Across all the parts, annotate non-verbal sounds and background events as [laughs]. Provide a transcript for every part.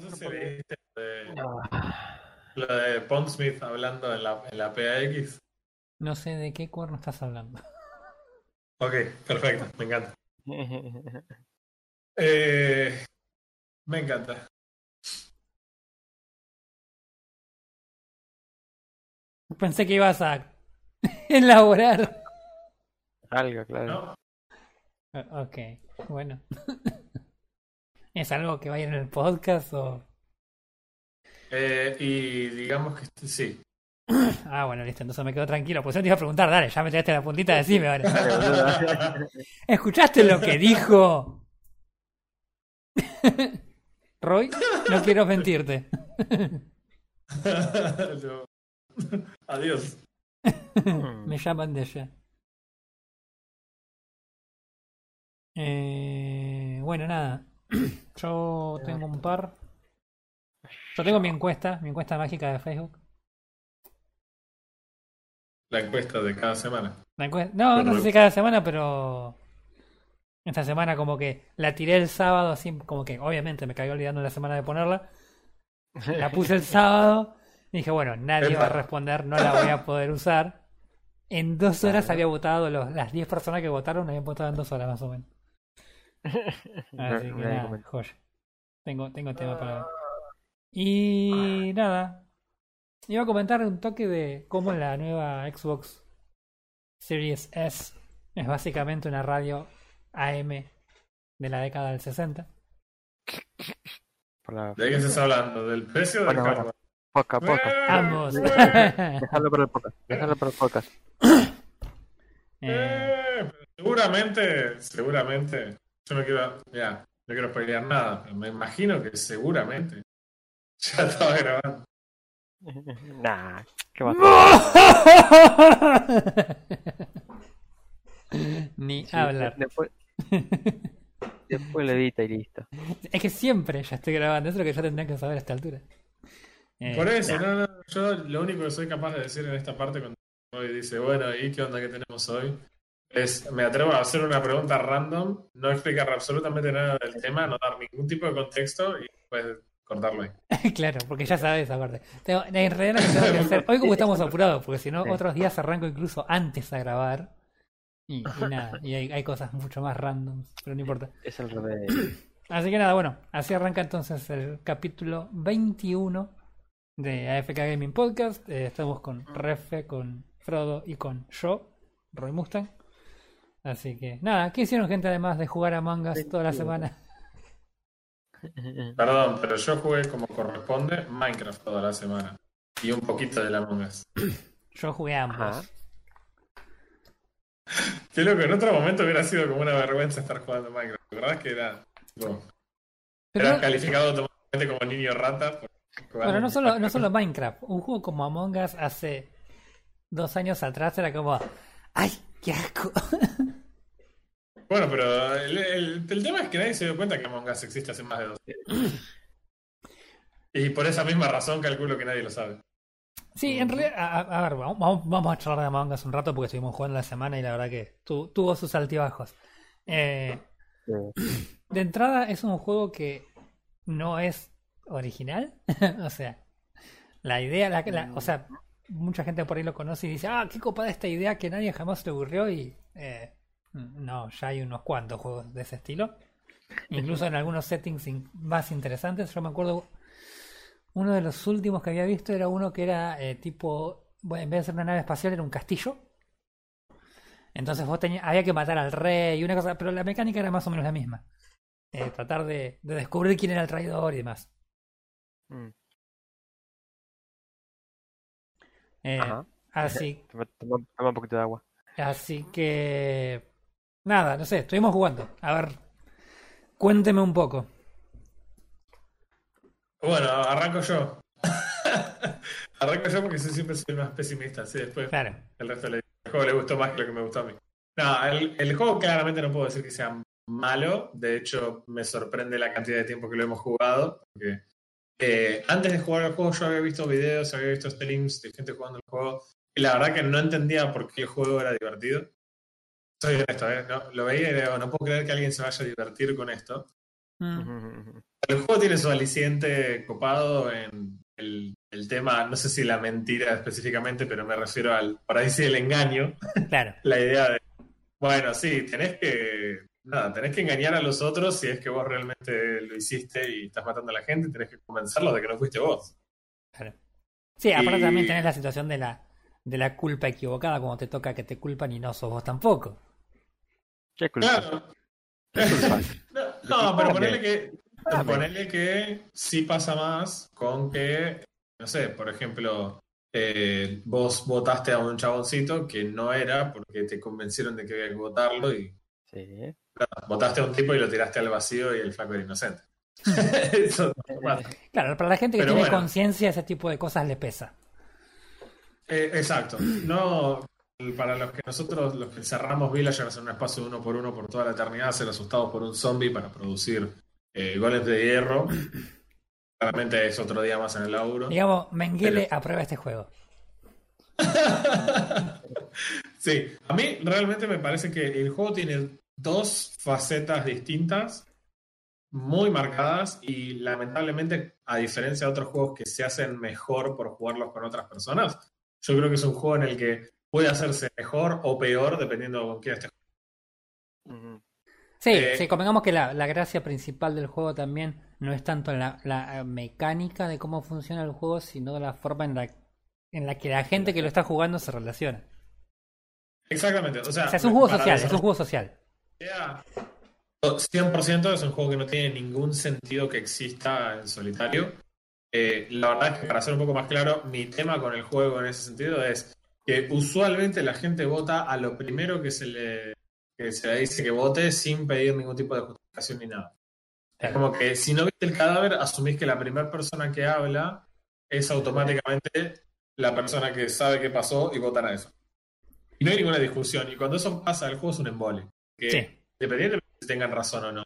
No sé si viste lo de, lo de Pondsmith hablando en la, en la PAX. No sé de qué cuerno estás hablando. Ok, perfecto, me encanta. [laughs] Eh, me encanta. Pensé que ibas a [laughs] elaborar. Algo, claro. ¿no? Ok, bueno. [laughs] ¿Es algo que va a ir en el podcast o...? Eh, y digamos que sí. [clears throat] Ah, bueno, listo, entonces me quedo tranquilo. Pues yo te iba a preguntar, dale, ya me tiraste la puntita, decime ahora. ¿Escuchaste lo que dijo? [laughs] Roy, no quiero mentirte. [laughs] Adiós. [laughs] Me llaman de allá. Eh, bueno, nada. [clears throat] Yo tengo un par. Yo tengo mi encuesta, mi encuesta mágica de Facebook. La encuesta de cada semana. La No, no sé si cada semana, pero esta semana como que la tiré el sábado, así como que obviamente me caí olvidando la semana de ponerla. La puse el [laughs] sábado y dije, bueno, nadie va a responder, no la voy a poder usar. En dos horas había votado, los, las 10 personas que votaron habían votado en dos horas más o menos. [laughs] Así que nada, joya. Tengo, tengo tema para ver. Y nada. Iba a comentar un toque de cómo la nueva Xbox Series S es básicamente una radio AM de la década del 60. Por la... ¿De qué estás hablando? ¿Del precio o del Bueno? Poca, poca. Ambos. [laughs] Dejarlo para el podcast. Dejarlo para el podcast. Eh, Eh, seguramente, seguramente. Yo no quiero, ya, no quiero pelear nada, pero me imagino que seguramente [laughs] ya estaba grabando. [laughs] Nah, qué va [laughs] Ni Sí, hablar. Después, después lo edita y listo. Es que siempre ya estoy grabando, eso es lo que ya tendría que saber a esta altura. Eh, Por eso, no, no, yo lo único que soy capaz de decir en esta parte cuando hoy dice, bueno, ¿y qué onda que tenemos hoy? Es, me atrevo a hacer una pregunta random, no explicar absolutamente nada del tema, no dar ningún tipo de contexto y después cortarlo ahí. [laughs] claro, porque ya sabes esa parte. Tengo- en realidad lo que tengo que [laughs] hacer, hoy como estamos apurados, porque si no, otros días arranco incluso antes a grabar. Y, y [laughs] nada, y hay, hay cosas mucho más random, pero no importa. Es el revés. [clears throat] Así que nada, bueno, así arranca entonces el capítulo 21 de AFK Gaming Podcast. Eh, estamos con Refe, con Frodo y con yo, Roy Mustang. Así que nada, ¿qué hicieron gente además de jugar a mangas toda la semana? [laughs] Perdón, pero yo jugué como corresponde Minecraft toda la semana. Y un poquito de la Us. [clears throat] Yo jugué a ambos. Ajá. [laughs] Qué loco, en otro momento hubiera sido como una vergüenza estar jugando Minecraft. La verdad es que era. tipo, Pero, eras calificado automáticamente como niño rata. por pero no solo, no solo Minecraft, un juego como Among Us hace dos años atrás era como, ¡ay, qué asco! Bueno, pero el, el- el tema es que nadie se dio cuenta que Among Us existe hace más de dos años. Y por esa misma razón calculo que nadie lo sabe. Sí, en realidad, a, ver, vamos, vamos- vamos a charlar de Among Us un rato porque estuvimos jugando la semana y la verdad que tu- tuvo sus altibajos. Eh, Sí. de entrada es un juego que no es original, [laughs] o sea, la idea, la, la- o sea, mucha gente por ahí lo conoce y dice, ah, qué copada esta idea que nadie jamás le ocurrió y eh, no, ya hay unos cuantos juegos de ese estilo, incluso en algunos settings in- más interesantes. Yo me acuerdo uno de los últimos que había visto era uno que era eh, tipo, en vez de ser una nave espacial era un castillo. Entonces vos tenías, había que matar al rey y una cosa, pero la mecánica era más o menos la misma. Eh, tratar de, de descubrir quién era el traidor y demás. Mm. Eh, Ajá. así, [laughs] Toma, toma- toma un poquito de agua. así que nada, no sé, estuvimos jugando. A ver, cuénteme un poco. Bueno, arranco yo. [laughs] arranco yo porque yo siempre soy el más pesimista. Así después Claro. el resto le, el juego le gustó más que lo que me gustó a mí. No, el, el juego claramente no puedo decir que sea malo. De hecho, me sorprende la cantidad de tiempo que lo hemos jugado. Porque eh, antes de jugar al juego yo había visto videos, había visto streams de gente jugando el juego. Y la verdad que no entendía por qué el juego era divertido. Soy honesto, ¿eh? No, lo veía y digo, no puedo creer que alguien se vaya a divertir con esto. Mm. El juego tiene su aliciente copado en el, el tema, no sé si la mentira específicamente, pero me refiero al, por ahí sí, el engaño. Claro. [laughs] La idea de, bueno, sí, tenés que, nada, tenés que engañar a los otros si es que vos realmente lo hiciste y estás matando a la gente, tenés que convencerlos de que no fuiste vos. claro. Sí, aparte Y- también tenés la situación de la, de la culpa equivocada, como te toca que te culpan y no sos vos tampoco. ¿Qué culpa? Claro. ¿Qué culpa? [laughs] No, no, pero ponele que, Dame. ponele que sí pasa más con que, no sé, por ejemplo, eh, vos votaste a un chaboncito que no era porque te convencieron de que había que votarlo y Sí. Claro, votaste a un tipo y lo tiraste al vacío y el flaco era inocente. [laughs] Eso no pasa. Claro, para la gente que Pero tiene bueno. conciencia, ese tipo de cosas le pesa. Eh, exacto. No, para los que nosotros, los que cerramos Villagers en un espacio de uno por uno por toda la eternidad, ser asustados por un zombie para producir eh, goles de hierro. [clears throat] Claramente es otro día más en el laburo. Digamos, Mengele Pero- aprueba este juego. [laughs] Sí, a mí realmente me parece que el juego tiene dos facetas distintas, muy marcadas y lamentablemente, a diferencia de otros juegos que se hacen mejor por jugarlos con otras personas, yo creo que es un juego en el que puede hacerse mejor o peor dependiendo de con quién estés Ujú. Sí, Eh, sí, convengamos que la, la gracia principal del juego también no es tanto la, la eh, mecánica de cómo funciona el juego, sino la forma en la, en la que la gente que lo está jugando se relaciona. Exactamente. O sea, O sea, es un juego social, es un juego social. 100% es un juego que no tiene ningún sentido que exista en solitario. Eh, la verdad es que para ser un poco más claro, mi tema con el juego en ese sentido es que usualmente la gente vota a lo primero que se le, que se le dice que vote sin pedir ningún tipo de justificación ni nada. Es como que si no viste el cadáver, asumís que la primera persona que habla es automáticamente la persona que sabe qué pasó y votan a eso. Y no hay ninguna discusión. Y cuando eso pasa, el juego es un embole. Que, Sí. Independientemente de si tengan razón o no.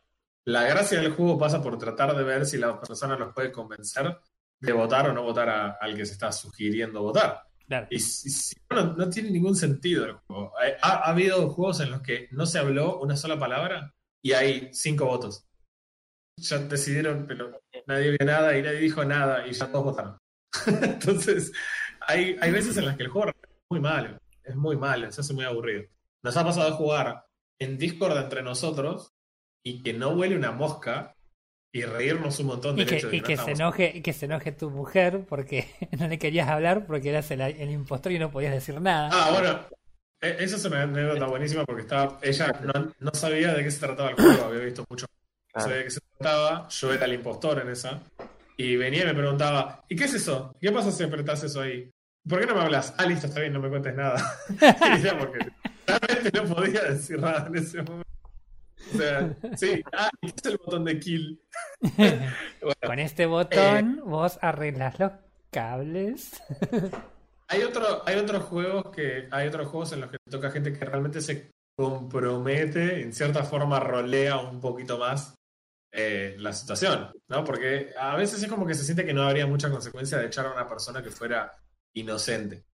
La gracia del juego pasa por tratar de ver si la persona los puede convencer de votar o no votar a- al que se está sugiriendo votar. Claro. Y si, si no, no tiene ningún sentido el juego. Ha, ha habido juegos en los que no se habló una sola palabra y hay cinco votos. Ya decidieron, pero nadie vio nada y nadie dijo nada y ya todos votaron. [laughs] Entonces, hay, hay veces en las que el juego es muy malo. Es muy malo, se hace muy aburrido. Nos ha pasado a jugar en Discord entre nosotros y que no huele una mosca y reírnos un montón Y del que, hecho de y que que no se enoje, y que se enoje tu mujer porque [laughs] no le querías hablar porque eras el, el impostor y no podías decir nada. Ah, bueno. e- Esa es una anécdota buenísima porque estaba, ella no, no sabía de qué se trataba el juego, había visto mucho. No sabía de qué se trataba, yo era el impostor en esa. Y venía y me preguntaba, ¿y qué es eso? ¿Qué pasa si apretás eso ahí? ¿Por qué no me hablas? Ah, listo, está bien, no me cuentes nada. [laughs] y ya, porque realmente no podía decir nada en ese momento. O sea, sí, ah, ¿y qué es el botón de kill? [laughs] Bueno, Con este botón Eh. vos arreglas los cables. [laughs] Hay, otro, hay otros juegos que hay otros juegos en los que toca gente que realmente se compromete, en cierta forma rolea un poquito más eh, la situación, ¿no? Porque a veces es como que se siente que no habría mucha consecuencia de echar a una persona que fuera inocente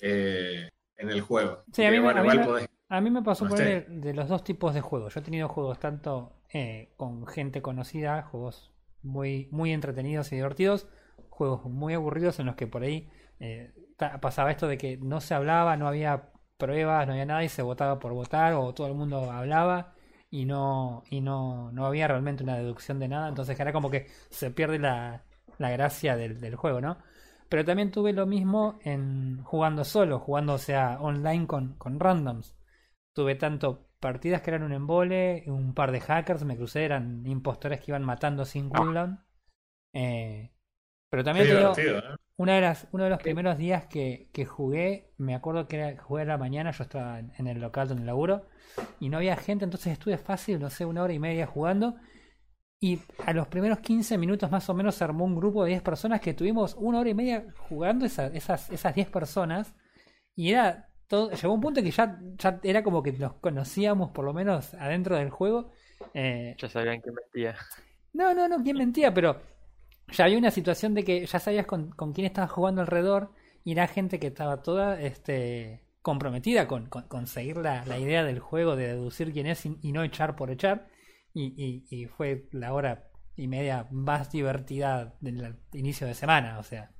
eh, en el juego. Sí, a mí me- bueno, a mí igual me- podés- A mí me pasó No por de, de los dos tipos de juegos. Yo he tenido juegos tanto eh, con gente conocida, juegos muy, muy entretenidos y divertidos, juegos muy aburridos en los que por ahí eh, pasaba esto de que no se hablaba, no había pruebas, no había nada y se votaba por votar o todo el mundo hablaba y no y no, no había realmente una deducción de nada. Entonces era como que se pierde la, la gracia del, del juego, ¿no? Pero también tuve lo mismo en jugando solo, jugando o sea online con, con randoms. Tuve tanto partidas que eran un embole, un par de hackers me crucé, eran impostores que iban matando sin cooldown. Eh, pero también te digo, divertido, ¿eh? una de las, uno de los primeros días que, que jugué, me acuerdo que era, jugué a la mañana, yo estaba en, en el local donde laburo, y no había gente, entonces estuve fácil, no sé, una hora y media jugando. Y a los primeros 15 minutos más o menos se armó un grupo de 10 personas que tuvimos una hora y media jugando esa- esas, esas 10 personas. Y era todo, llegó un punto que ya, ya era como que nos conocíamos por lo menos adentro del juego. Eh, Ya sabían que mentía. no, no, no, quién mentía, pero ya había una situación de que ya sabías con, con quién estabas jugando alrededor y era gente que estaba toda este, comprometida con, con, con seguir la, la idea del juego, de deducir quién es y, y no echar por echar. Y, y, y fue la hora y media más divertida del inicio de semana, o sea.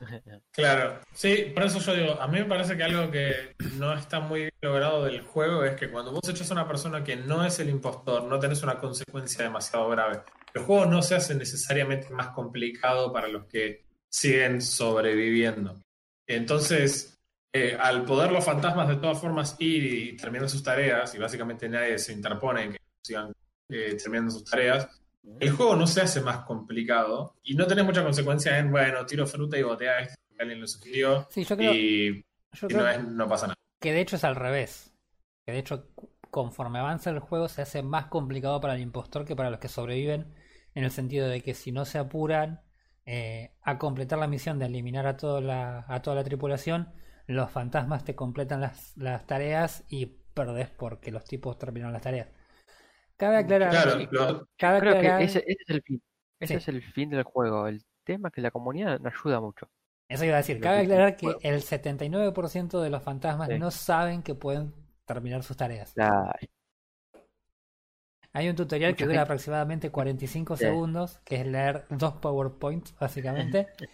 [laughs] Claro, sí, por eso yo digo, a mí me parece que algo que no está muy bien logrado del juego es que cuando vos echas a una persona que no es el impostor, no tenés una consecuencia demasiado grave. El juego no se hace necesariamente más complicado para los que siguen sobreviviendo. Entonces, eh, al poder los fantasmas de todas formas ir y terminar sus tareas, y básicamente nadie se interpone en que sigan eh, terminando sus tareas, el juego no se hace más complicado y no tenés mucha consecuencia en, bueno, tiro fruta y botea esto que alguien lo sugirió Sí, yo creo, y, yo y creo no, es- no pasa nada. que de hecho es al revés. Que de hecho, conforme avanza el juego, se hace más complicado para el impostor que para los que sobreviven, en el sentido de que si no se apuran eh, a completar la misión de eliminar a toda la, a toda la tripulación, los fantasmas te completan las, las tareas y perdés porque los tipos terminaron las tareas. Cabe aclarar, Claro, lo- cabe Creo que ese, ese es el fin. Ese Sí. es el fin del juego. El tema es que la comunidad no ayuda mucho. Eso iba a decir, cabe que- aclarar que el 79% de los fantasmas Sí. no saben que pueden terminar sus tareas. La- Hay un tutorial que dura gente- aproximadamente 45 Sí. segundos, que es leer dos PowerPoints, básicamente. [laughs]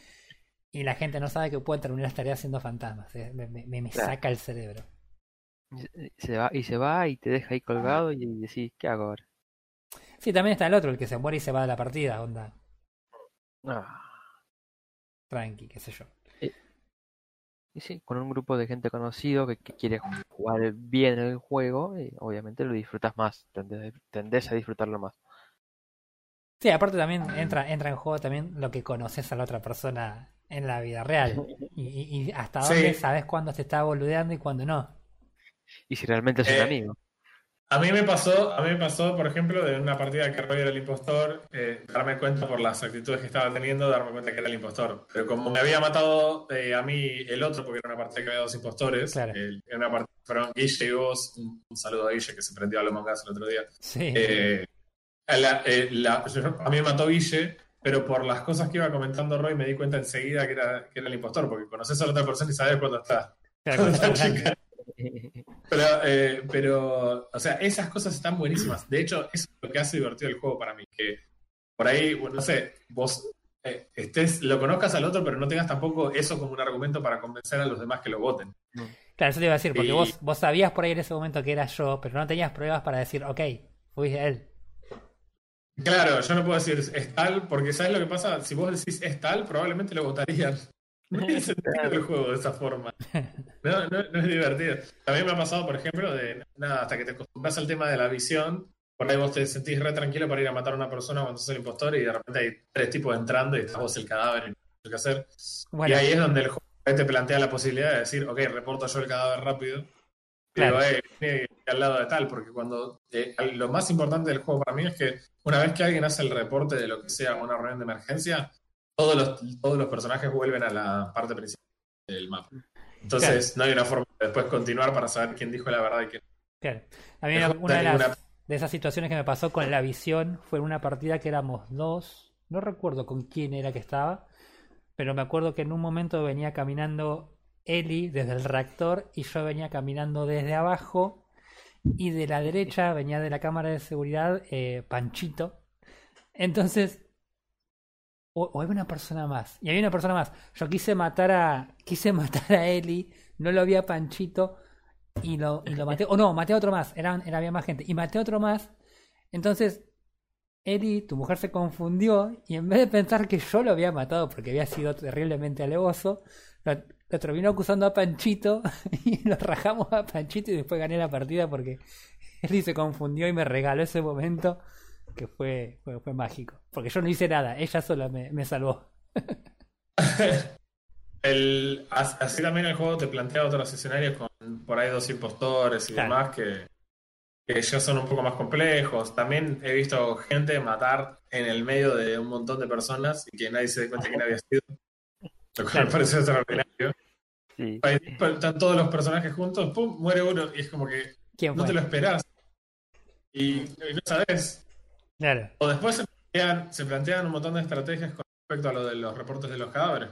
y la gente no sabe que pueden terminar las tareas siendo fantasmas. eh, Me, me- me Claro. saca el cerebro. Se va, y se va y te deja ahí colgado y decís, ¿qué hago ahora? Sí, también está el otro, el que se muere y se va de la partida, onda. Ah, Tranqui, qué sé yo. y sí, con un grupo de gente conocido que, que quiere jugar bien el juego, y obviamente lo disfrutas más, tendés, tendés a disfrutarlo más. Sí, aparte también entra, entra en juego también lo que conoces a la otra persona en la vida real. [laughs] Y, y- y hasta Sí. dónde sabes cuándo te está boludeando y cuándo no. Y si realmente es un Eh, amigo. A mí me pasó, a mí me pasó, por ejemplo, de una partida que Roy era el impostor, eh, darme cuenta por las actitudes que estaba teniendo, darme cuenta que era el impostor. Pero como me había matado eh, a mí el otro, porque era una partida que había dos impostores, Claro. eh, era una partida fueron Guille y vos, un, un saludo a Guille que se prendió a los mangas el otro día. Sí. Eh, a, la- eh, la- yo- a mí me mató Guille, pero por las cosas que iba comentando Roy me di cuenta enseguida que era, que era el impostor, porque conoces a la otra persona y sabes cuándo está. Claro, cuando está. Pero, eh, pero, o sea, esas cosas están buenísimas. De hecho, eso es lo que hace divertido el juego para mí. Que por ahí, bueno, no sé, vos eh, estés, lo conozcas al otro, pero no tengas tampoco eso como un argumento para convencer a los demás que lo voten. Claro, eso te iba a decir, porque Y- vos, vos sabías por ahí en ese momento que era yo, pero no tenías pruebas para decir, ok, fui él. Claro, yo no puedo decir es tal, porque ¿sabes lo que pasa? Si vos decís es tal, probablemente lo votarían. No tiene sentido el juego de esa forma. No, no, no es divertido. También me ha pasado, por ejemplo, de nada, hasta que te acostumbras al tema de la visión, por ahí vos te sentís re tranquilo para ir a matar a una persona cuando sos el impostor y de repente hay tres tipos entrando y estás vos el cadáver y no sé qué hacer. Bueno, Y ahí es donde el juego te plantea la posibilidad de decir, ok, reporto yo el cadáver rápido. Pero Claro. eh, al lado de tal, porque cuando eh, lo más importante del juego para mí es que una vez que alguien hace el reporte de lo que sea una reunión de emergencia, todos los, todos los personajes vuelven a la parte principal del mapa. Entonces no hay una forma de después continuar para saber quién dijo la verdad y quién claro. A mí una, de, las- de esas situaciones que me pasó con la visión fue en una partida que éramos dos, no recuerdo con quién era que estaba, pero me acuerdo que en un momento venía caminando Eli desde el reactor y yo venía caminando desde abajo y de la derecha venía de la cámara de seguridad eh, Panchito. Entonces, o, o había una persona más, y había una persona más. Yo quise matar a, quise [laughs] matar a Eli, no lo vi a Panchito y lo, y lo maté. O no, maté a otro más, eran, era, había más gente. Y maté a otro más. Entonces, Eli, tu mujer se confundió y en vez de pensar que yo lo había matado porque había sido terriblemente alevoso, lo, lo terminó acusando a Panchito [laughs] y lo rajamos a Panchito y después gané la partida porque Eli se confundió y me regaló ese momento que fue, fue, fue mágico. Porque yo no hice nada, ella sola me, me salvó. [laughs] El, as- así también el juego te plantea otros escenarios con por ahí dos impostores y Claro. demás que, que ya son un poco más complejos. También he visto gente matar en el medio de un montón de personas y que nadie se dé cuenta quién había sido. Lo cual Claro. me parece extraordinario. Sí. Están todos los personajes juntos, pum, muere uno y es como que ¿Quién no te lo esperás. Y, y no sabes. Claro. O después se plantean, se plantean un montón de estrategias con respecto a lo de los reportes de los cadáveres.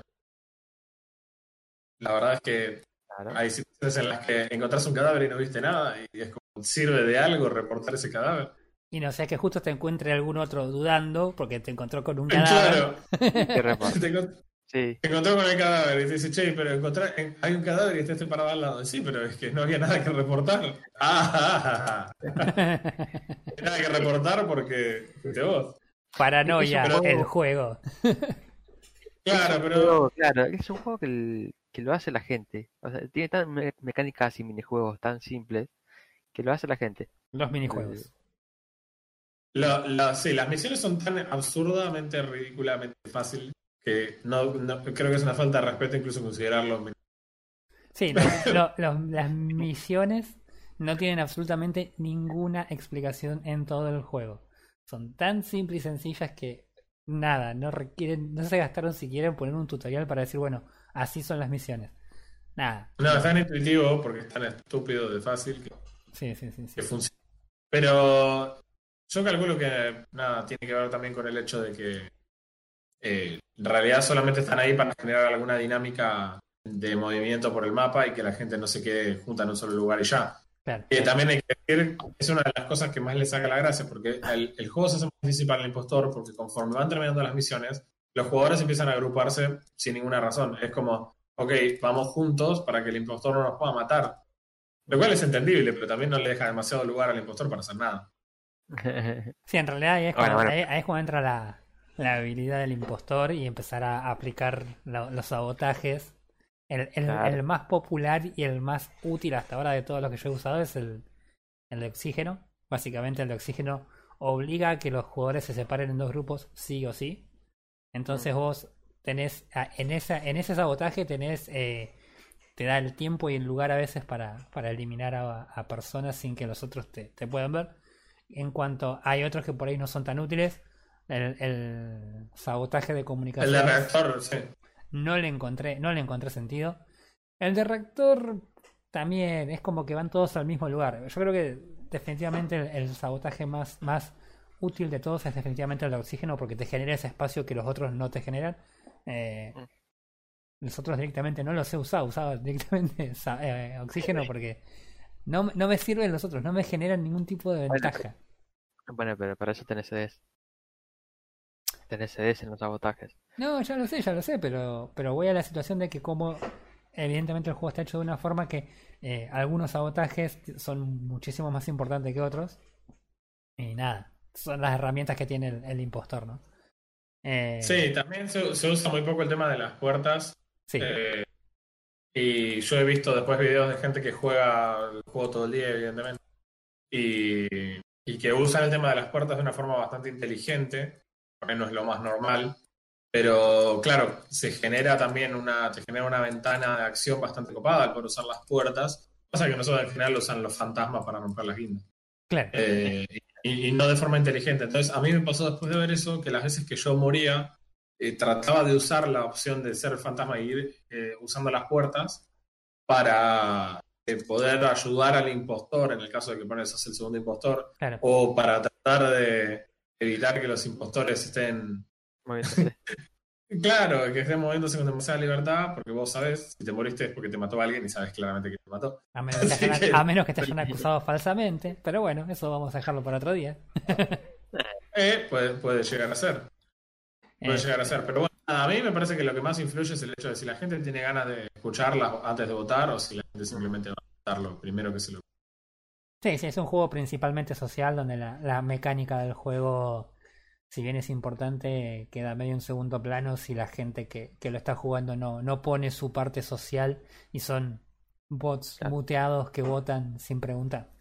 La verdad es que Claro. hay situaciones en las que encontrás un cadáver y no viste nada y es como, ¿sirve de algo reportar ese cadáver? Y no sea que justo te encuentre algún otro dudando porque te encontró con un [laughs] cadáver. [laughs] Claro. Te [laughs] encont- Sí, te encontró con el cadáver y te dice, che, pero encontré, en- hay un cadáver y está este parado al lado. Sí, pero es que no había nada que reportar. Ah, nada que reportar porque fuiste vos. Paranoia, el juego-. Claro, pero claro, es un juego que, el- que lo hace la gente. O sea, tiene tan me- mecánicas y minijuegos tan simples que lo hace la gente. Los minijuegos. Lo- lo- sí, las misiones son tan absurdamente, ridículamente fácil que no, no- creo que es una falta de respeto incluso considerarlo. Sí, lo- lo- los- las misiones no tienen absolutamente ninguna explicación en todo el juego. Son tan simples y sencillas que nada, no requieren, no se gastaron siquiera en poner un tutorial para decir, bueno, así son las misiones. Nada. No, es tan intuitivo porque es tan estúpido de fácil que, Sí, sí, sí. sí. que funciona. Pero yo calculo que nada, tiene que ver también con el hecho de que eh, en realidad solamente están ahí para generar alguna dinámica de movimiento por el mapa y que la gente no se quede junta en un solo lugar y ya. Claro. Que también hay que decir, es una de las cosas que más le saca la gracia, porque el, el juego se hace más difícil para el impostor, porque conforme van terminando las misiones, los jugadores empiezan a agruparse sin ninguna razón. Es como, ok, vamos juntos para que el impostor no nos pueda matar. Lo cual es entendible, pero también no le deja demasiado lugar al impostor para hacer nada. [laughs] Sí, en realidad ahí es Bueno, cuando, bueno. ahí- ahí es cuando entra la, la habilidad del impostor y empezar a aplicar lo- los sabotajes. El, el- Claro. el más popular y el más útil hasta ahora de todos los que yo he usado es el, el de oxígeno. Básicamente el de oxígeno obliga a que los jugadores se separen en dos grupos sí o sí. Entonces vos tenés, en, esa, en ese sabotaje tenés, eh, te da el tiempo y el lugar a veces para, para eliminar a, a personas sin que los otros te, te puedan ver. En cuanto hay otros que por ahí no son tan útiles, el, el sabotaje de El comunicación de reactor, sí. no le encontré, no le encontré sentido. El de reactor también es como que van todos al mismo lugar. Yo creo que definitivamente el, el sabotaje más, más útil de todos es definitivamente el de oxígeno porque te genera ese espacio que los otros no te generan. Eh, los otros directamente no los he usado, usaba directamente [laughs] eh, oxígeno porque no, no me sirven los otros, no me generan ningún tipo de ventaja. Bueno, pero para eso tenés CDs. Tenés CDs en los sabotajes. No, ya lo sé, ya lo sé, pero, pero voy a la situación de que como evidentemente el juego está hecho de una forma que eh, algunos sabotajes son muchísimo más importantes que otros. Y nada, son las herramientas que tiene el, el impostor, ¿no? Eh, Sí, también se, se usa muy poco el tema de las puertas. sí. Eh, y yo he visto después videos de gente que juega el juego todo el día, evidentemente, y, y que usan el tema de las puertas de una forma bastante inteligente, no es lo más normal, pero claro, se genera también una, te genera una ventana de acción bastante copada al poder usar las puertas. Pasa que nosotros al final usan los fantasmas para romper las guindas. claro. Eh, y, y no de forma inteligente. Entonces, a mí me pasó después de ver eso que las veces que yo moría, eh, trataba de usar la opción de ser fantasma e ir eh, usando las puertas para eh, poder ayudar al impostor, en el caso de que pones sos el segundo impostor, claro. o para tratar de evitar que los impostores estén, [laughs] claro, que estén moviéndose con demasiada libertad, porque vos sabés, si te moriste es porque te mató alguien y sabes claramente que te mató. A menos, que [laughs] hayan, que- a menos que te hayan [laughs] acusado falsamente. Pero bueno, eso vamos a dejarlo para otro día. Eh, puede, puede llegar a ser. Puede Eh, llegar a ser, pero bueno, a mí me parece que lo que más influye es el hecho de si la gente tiene ganas de escucharlas antes de votar o si la gente simplemente va a votarlo primero que se lo. Sí, sí, es un juego principalmente social donde la, la mecánica del juego, si bien es importante, queda medio en segundo plano si la gente que, que lo está jugando no, no pone su parte social y son bots Claro. muteados que votan sin preguntar.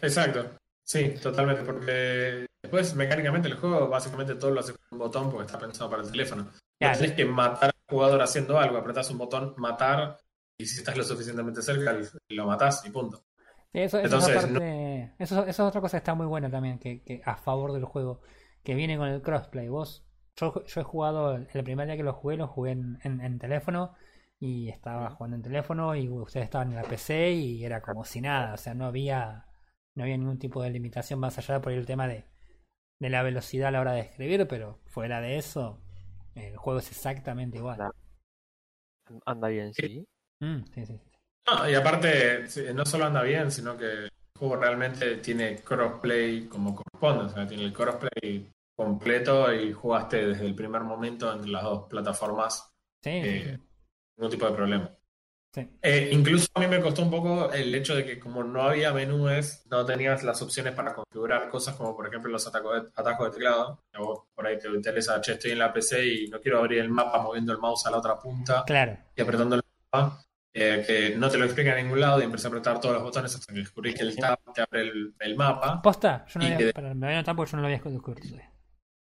Exacto, sí, totalmente, porque después mecánicamente el juego básicamente todo lo hace con un botón porque está pensado para el teléfono. No Claro. tenés que matar al jugador haciendo algo, apretás un botón, matar, y si estás lo suficientemente cerca, lo matás y punto. Sí, eso, eso es Entonces, aparte- eso, eso es otra cosa que está muy buena también, que, que a favor del juego, que viene con el crossplay. Vos, yo, yo he jugado, el primer día que lo jugué, lo jugué en, en- en teléfono y estaba jugando en teléfono y ustedes estaban en la PC y era como si nada, o sea, no había, no había ningún tipo de limitación más allá por el tema de, de la velocidad a la hora de escribir, pero fuera de eso, el juego es exactamente igual. Anda bien, sí. Mm, sí, sí, sí. No, y aparte, no solo anda bien, sino que juego realmente tiene crossplay como corresponde, o sea, tiene el crossplay completo y jugaste desde el primer momento entre las dos plataformas Sí, eh, ningún tipo de problema. Sí. Eh, incluso a mí me costó un poco el hecho de que como no había menúes, no tenías las opciones para configurar cosas como por ejemplo los atajos de teclado. A vos por ahí te interesa, che, estoy en la PC y no quiero abrir el mapa moviendo el mouse a la otra punta Claro. y apretando el mapa, eh, que no te lo explica en ningún lado y empecé a apretar todos los botones hasta que descubrí que el tab te abre el, el mapa ¿Posta? Yo no había, que- para- me voy a anotar porque yo no lo había descubierto todavía.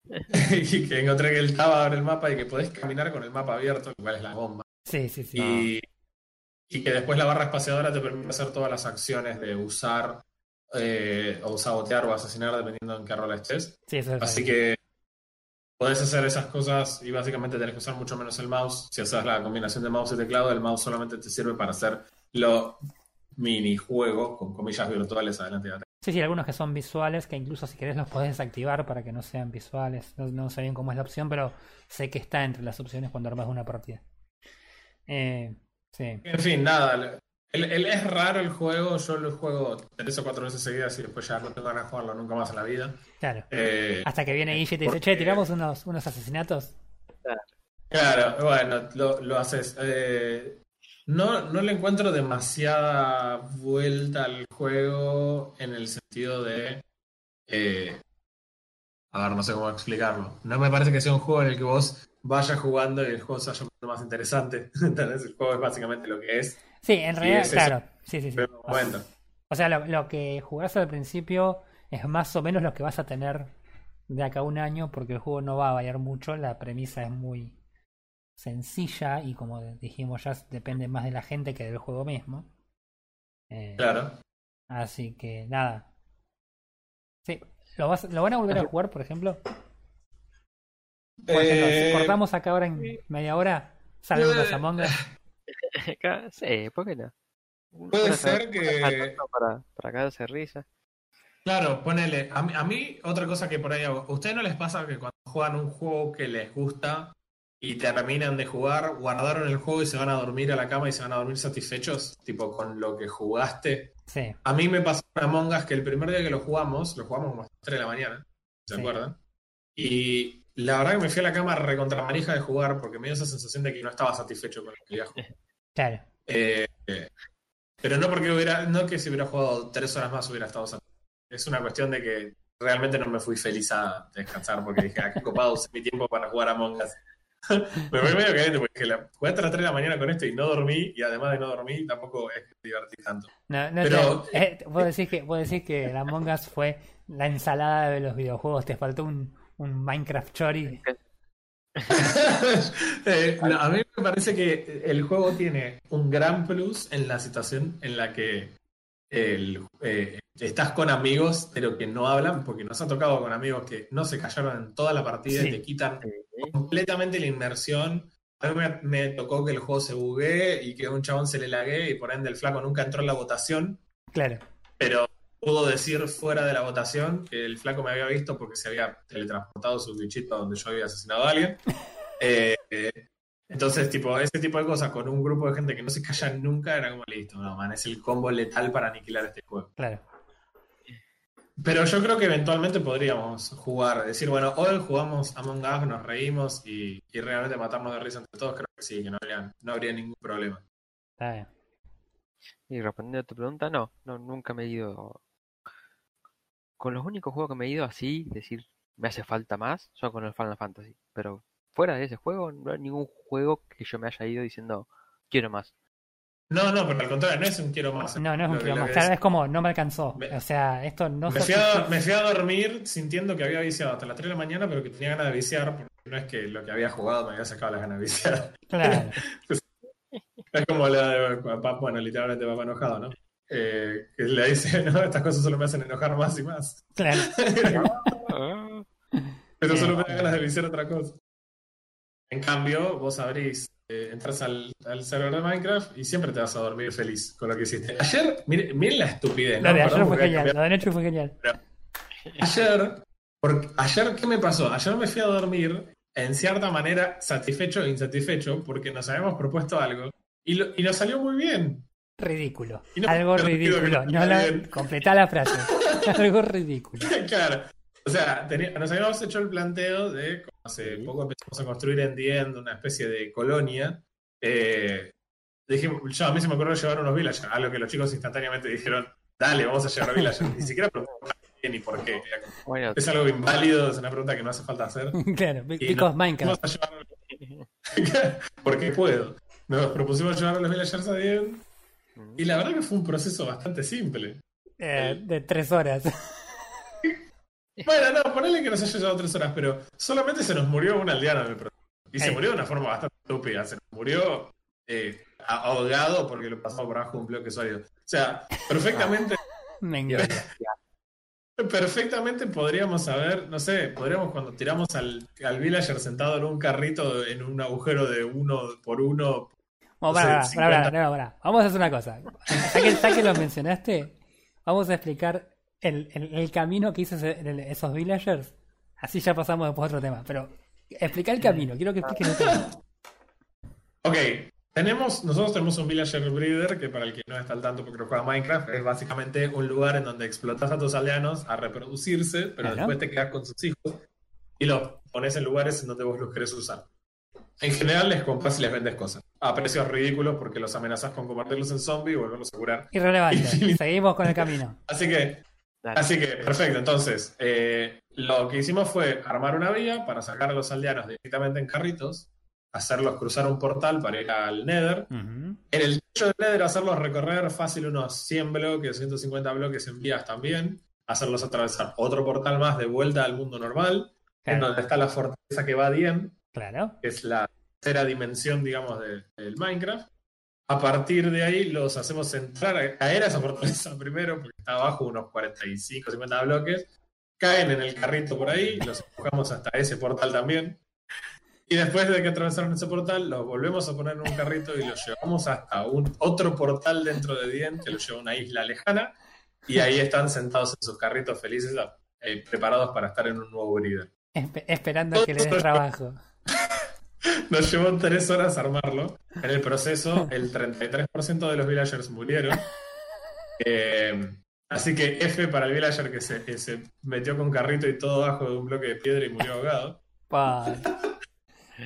[laughs] y que encontré que el tab abre el mapa y que podés caminar con el mapa abierto, lo cual es la bomba. Sí, sí, sí. Y, y que después la barra espaciadora te permite hacer todas las acciones de usar eh, o sabotear o asesinar dependiendo en qué rol estés. Sí, eso es Así que podés hacer esas cosas y básicamente tenés que usar mucho menos el mouse. Si haces la combinación de mouse y teclado, el mouse solamente te sirve para hacer los minijuegos con comillas virtuales adelante y atrás. Sí, sí, algunos que son visuales, que incluso si querés los podés desactivar para que no sean visuales. No, no sé bien cómo es la opción, pero sé que está entre las opciones cuando armas una partida. Eh, sí, En fin, nada. El, el- es raro el juego. Yo lo juego tres o cuatro veces seguidas y después ya no tengo ganas de jugarlo nunca más en la vida. claro. Eh, Hasta que viene Guille y te dice, porque- che, tiramos unos, unos asesinatos. Claro, bueno, lo, lo haces. Eh, no, no le encuentro demasiada vuelta al juego en el sentido de. eh, a ver, no sé cómo explicarlo. No me parece que sea un juego en el que vos vayas jugando y el juego se vaya más interesante. [laughs] Entonces, el juego es básicamente lo que es. Sí, en Sí, realidad, es claro. Sí, sí, sí. Pero momento. O sea, lo, lo que jugás al principio es más o menos lo que vas a tener de acá a un año, porque el juego no va a variar mucho, la premisa es muy sencilla y como dijimos ya depende más de la gente que del juego mismo. Eh, Claro. Así que nada. Sí, ¿lo, vas, ¿lo van a volver a jugar, por ejemplo? Por ejemplo, Eh, si cortamos acá ahora en media hora, salen unos eh, Among Us. [laughs] sí, ¿por qué no? Puede Una ser que- Para, para cagarse de risa. Claro, ponele. A mí, a mí, otra cosa que por ahí hago. ¿A ustedes no les pasa que cuando juegan un juego que les gusta y terminan de jugar, guardaron el juego y se van a dormir a la cama y se van a dormir satisfechos? Tipo, con lo que jugaste. Sí, A mí me pasó en Among Us que el primer día que lo jugamos, lo jugamos como a las 3 de la mañana, ¿se Sí. acuerdan? Y la verdad que me fui a la cama recontra manija de jugar porque me dio esa sensación de que no estaba satisfecho con lo que había jugado. [laughs] claro. Eh, pero no porque hubiera, no que si hubiera jugado tres horas más hubiera estado satisfecho. Es una cuestión de que realmente no me fui feliz a descansar porque dije, ah, qué copado usé mi tiempo para jugar a Among Us. [laughs] me fui medio caliente porque la, jugué hasta las 3 de la mañana con esto y no dormí, y además de no dormir, tampoco es que divertí tanto. No, no Pero- te- eh, vos decís que vos decís que la Among Us fue la ensalada de los videojuegos, te faltó un, un Minecraft Chori. [laughs] Eh, no, a mí me parece que el juego tiene un gran plus en la situación en la que el, eh, estás con amigos, pero que no hablan, porque nos ha tocado con amigos que no se callaron en toda la partida Sí. y te quitan completamente la inmersión. A mí me, me tocó que el juego se buguee y que a un chabón se le lague y por ende el flaco nunca entró en la votación, Claro. pero pudo decir fuera de la votación que el flaco me había visto porque se había teletransportado su bichito donde yo había asesinado a alguien. Eh, [laughs] eh, entonces, tipo, ese tipo de cosas con un grupo de gente que no se callan nunca era como listo, no, man, es el combo letal para aniquilar este juego. Claro. Pero yo creo que eventualmente podríamos jugar, decir, bueno, hoy jugamos Among Us, nos reímos y, y realmente matarnos de risa entre todos, creo que sí, que no habría, no habría ningún problema. Está bien. Y respondiendo a tu pregunta, no, no, nunca me he ido. Con los únicos juegos que me he ido así, decir, me hace falta más, son con el Final Fantasy. Pero fuera de ese juego, no hay ningún juego que yo me haya ido diciendo, quiero más. No, no, pero al contrario, no es un quiero más. No, no es un lo que Claro, es- como, no me alcanzó. Me- O sea, esto no Me se fui, a, me fui a dormir sintiendo que había viciado hasta las 3 de la mañana, pero que tenía ganas de viciar, porque no es que lo que había jugado me había sacado las ganas de viciar. Claro. [laughs] Es como la de papá, bueno, literalmente papá enojado, ¿no? Eh, que le dice, [laughs] no, estas cosas solo me hacen enojar más y más. Claro. [laughs] Pero solo me da ganas de viciar otra cosa. En cambio, vos abrís, eh, entras al, al server de Minecraft y siempre te vas a dormir feliz con lo que hiciste. Ayer, miren, miren la estupidez, ¿no? De Perdón ayer fue genial. Lo de Nacho fue genial. Ayer, porque ayer, ¿qué me pasó? Ayer me fui a dormir en cierta manera satisfecho e insatisfecho porque nos habíamos propuesto algo y, lo- y nos salió muy bien. Ridículo. No, Algo ridículo. no la... Completá la frase. [laughs] Algo ridículo. claro. O sea, nos habíamos hecho el planteo de, como hace Sí. poco empezamos a construir en The End una especie de colonia. Eh, dijimos, yo a mí se me ocurrió llevar unos villagers, a lo que los chicos instantáneamente dijeron, dale, vamos a llevar villagers. Ni siquiera preguntamos ni por qué. Bueno, Es algo inválido, es una pregunta que no hace falta hacer. [laughs] claro, Y because Minecraft. a llevar- [laughs] porque puedo. Nos propusimos llevar a los villagers a The End, y la verdad que fue un proceso bastante simple. Eh, de tres horas. [laughs] Bueno, no, ponele que nos haya llevado tres horas, pero solamente se nos murió un aldeano en el proceso. Y se Ey. murió de una forma bastante estúpida. Se nos murió eh, ahogado porque lo pasamos por abajo de un bloque sólido. O sea, perfectamente, Me encanta. perfectamente podríamos haber, no sé, podríamos cuando tiramos al, al villager sentado en un carrito en un agujero de uno por uno. Bueno, No pará, sé, pará, pará, 50. pará, pará. Vamos a hacer una cosa. Ya que, ya que lo mencionaste, vamos a explicar el, el- el camino que hizo ese- el- esos villagers. Así ya pasamos después a otro tema. Pero explica el camino. Quiero que expliques el camino. Ok, tenemos, nosotros tenemos un villager breeder que para el que no está al tanto porque juega Minecraft es básicamente un lugar en donde explotas a tus aldeanos a reproducirse, pero Claro. después te quedas con sus hijos y los pones en lugares en donde vos los querés usar. En general les compras y les vendes cosas a precios ridículos porque los amenazas con convertirlos en zombie y volverlos a curar. Irrelevante. [laughs] Seguimos con el camino. [laughs] Así que dale. Así que, perfecto. Entonces, eh, lo que hicimos fue armar una vía para sacar a los aldeanos directamente en carritos, hacerlos cruzar un portal para ir al Nether. En el techo del Nether, hacerlos recorrer fácil unos 100 bloques, 150 bloques en vías también. Hacerlos atravesar otro portal más de vuelta al mundo normal, en donde está la fortaleza que va a Dien, Claro. que es la tercera dimensión, digamos, de- del Minecraft. A partir de ahí los hacemos entrar, a caer a esa fortaleza [laughs] primero, porque está abajo unos 45, 50 bloques. Caen en el carrito por ahí, los empujamos hasta ese portal también. Y después de que atravesaron ese portal, los volvemos a poner en un carrito y los llevamos hasta un otro portal dentro de Dien, que los lleva a una isla lejana. Y ahí están sentados en sus carritos felices, eh, preparados para estar en un nuevo. Espe- esperando a que le [laughs] den trabajo. [laughs] Nos llevó tres horas armarlo. En el proceso, el 33% de los villagers murieron. Eh, así que F para el villager que se, que se metió con carrito y todo bajo de un bloque de piedra y murió ahogado.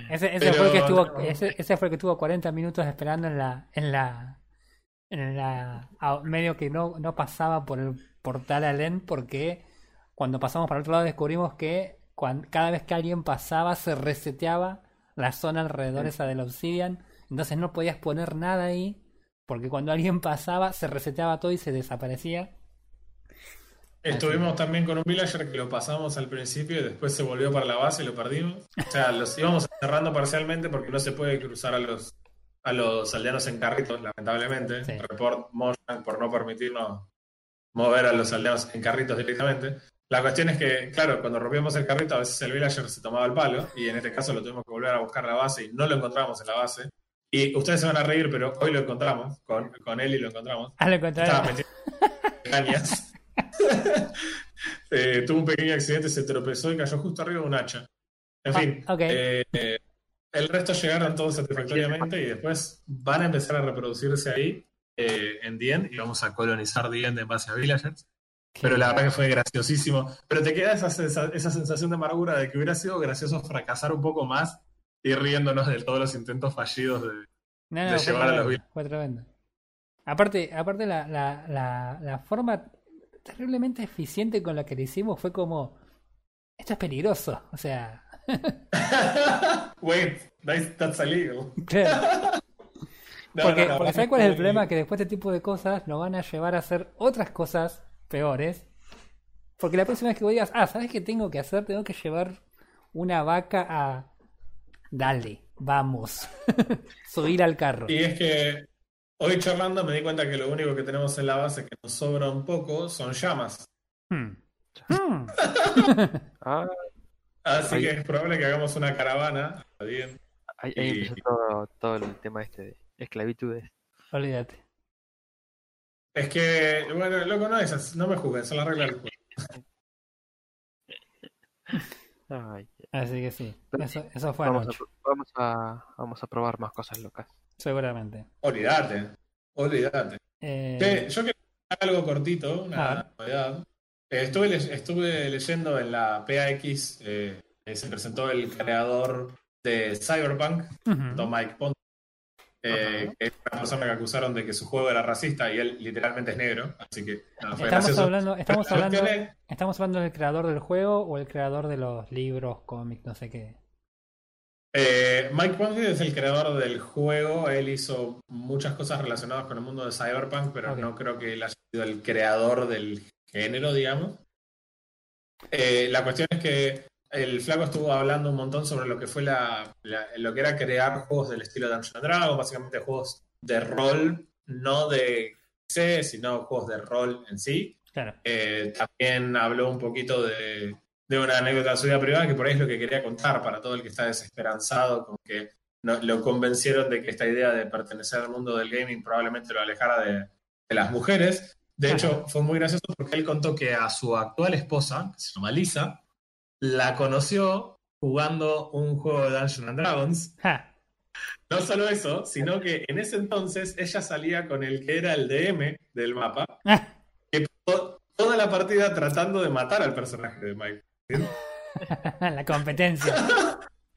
Ese, ese Pero- fue el que estuvo, ese, ese fue el que estuvo 40 minutos esperando en la, en la, en la, medio que no, no pasaba por el portal Alén porque cuando pasamos para el otro lado descubrimos que cada vez que alguien pasaba se reseteaba la zona alrededor esa del obsidian, entonces no podías poner nada ahí porque cuando alguien pasaba se reseteaba todo y se desaparecía. Estuvimos también con un villager que lo pasamos al principio y después se volvió para la base y lo perdimos. O sea, los íbamos cerrando parcialmente porque no se puede cruzar a los a los aldeanos en carritos, lamentablemente. Sí. Report Mojang por no permitirnos mover a los aldeanos en carritos directamente. La cuestión es que, claro, cuando rompíamos el carrito, a veces el villager se tomaba el palo, y en este caso lo tuvimos que volver a buscar la base y no lo encontramos en la base. Y ustedes se van a reír, pero hoy lo encontramos, con, con él y lo encontramos. A lo Estaba contrario, metido en [laughs] cañas. [laughs] Eh, tuvo un pequeño accidente, se tropezó y cayó justo arriba de un hacha. En Ah, fin, eh, eh, el resto llegaron todos satisfactoriamente y después van a empezar a reproducirse ahí eh, en Dien y vamos a colonizar Dien en base a villagers. Pero la verdad que fue graciosísimo. Pero te queda esa, esa sensación de amargura de que hubiera sido gracioso fracasar un poco más y riéndonos de todos los intentos fallidos de, No, no, de fue llevar a los tremendo, fue tremendo. Aparte, aparte la, la, la, la forma terriblemente eficiente con la que lo hicimos fue como esto es peligroso, o sea, [laughs] Wait, that's, illegal. [laughs] claro. [laughs] No, porque, porque ¿sabes cuál es el problema? Que después de este tipo de cosas nos van a llevar a hacer otras cosas peores. Porque la próxima vez que vos digas, ah, ¿sabes qué tengo que hacer? Tengo que llevar una vaca a... Dale, vamos. [laughs] Subir al carro. Y es que hoy charlando me di cuenta que lo único que tenemos en la base que nos sobra un poco son llamas. Hmm. Hmm. [laughs] Ah, Así Ahí. que es probable que hagamos una caravana. Bien. ahí, ahí Y- empezó todo, todo el tema este de esclavitudes. Olvídate. Es que, bueno, loco, no es no me juzguen, son las reglas del juego. [laughs] Así que sí, eso, eso fue vamos, a, vamos, a, vamos a probar más cosas locas. seguramente. Olvídate. Olvídate. Eh, Che, yo quiero algo cortito, una novedad. Eh, estuve, le- estuve leyendo en la PAX, eh, eh, se presentó el creador de Cyberpunk, ujú. Don Mike Pond, eh, que es una persona que acusaron de que su juego era racista y él literalmente es negro, así que nada, fue Estamos gracioso. hablando, estamos Pero hablando, estamos hablando del creador del juego o el creador de los libros, cómics, no sé qué. Eh, Mike Ponfield es el creador del juego. Él hizo muchas cosas relacionadas con el mundo de Cyberpunk, pero no creo que él haya sido el creador del género, digamos. Eh, la cuestión es que el flaco estuvo hablando un montón sobre lo que fue la, la- lo que era crear juegos del estilo Dungeons and Dragons, básicamente juegos de rol, no de C, sino juegos de rol en sí. Claro. Eh, también habló un poquito de, de una anécdota suya privada que por ahí es lo que quería contar para todo el que está desesperanzado con que no- lo convencieron de que esta idea de pertenecer al mundo del gaming probablemente lo alejara de, de las mujeres. De hecho, fue muy gracioso porque él contó que a su actual esposa, que se llama Lisa, la conoció jugando un juego de Dungeons and Dragons. Ja. No solo eso, sino que en ese entonces ella salía con el que era el DM del mapa Ah, to- toda la partida tratando de matar al personaje de Mike. [laughs] la competencia.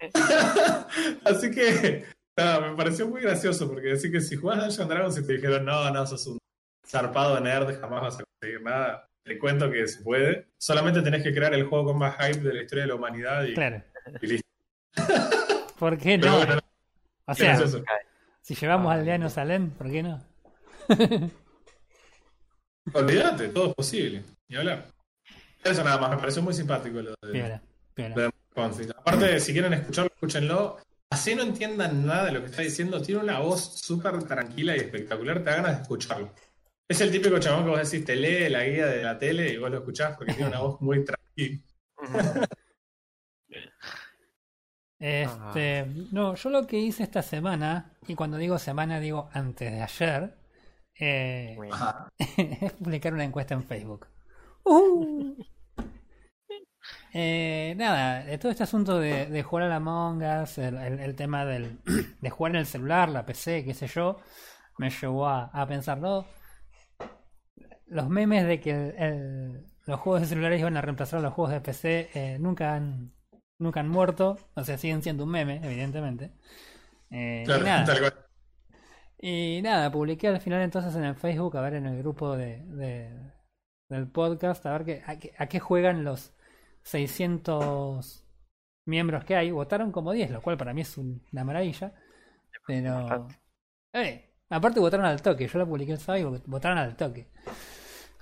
[laughs] Así que, me pareció muy gracioso porque decir que si jugás Dungeons and Dragons y te dijeron, no, no, sos un zarpado nerd, jamás vas a conseguir nada, te cuento que se puede. Solamente tenés que crear el juego con más hype de la historia de la humanidad y, Claro. y listo. [laughs] ¿Por qué no? bueno, O sea, si llevamos aldeanos a Len, ¿por qué no? [laughs] Olvídate, todo es posible. Ni hablar. Eso nada más, me pareció muy simpático lo de, piola. de. Aparte, si quieren escucharlo, escúchenlo. Así no entiendan nada de lo que está diciendo. Tiene una voz súper tranquila y espectacular. Te da ganas de escucharlo. Es el típico chabón que vos decís, te lee la guía de la tele y vos lo escuchás porque tiene una voz muy tranquila. [laughs] Este, no, yo lo que hice esta semana, y cuando digo semana digo antes de ayer, eh, [laughs] es publicar una encuesta en Facebook. Uh. [laughs] Eh, nada, de todo este asunto de, de jugar a la Among Us, el, el- el tema del, de jugar en el celular, la PC, qué sé yo, me llevó a, a pensar, ¿no? Los memes de que el- el- los juegos de celulares iban a reemplazar a los juegos de PC eh, nunca han nunca han muerto, o sea, siguen siendo un meme, evidentemente. Eh, y Claro, nada. tal cual. Y nada, publiqué al final entonces en el Facebook, a ver en el grupo de, de- del podcast, a ver qué, a, qué, a qué juegan los 600 miembros que hay. Votaron como 10, lo cual para mí es un- una maravilla. Pero... Eh, aparte votaron al toque, yo la publiqué el sábado y votaron al toque.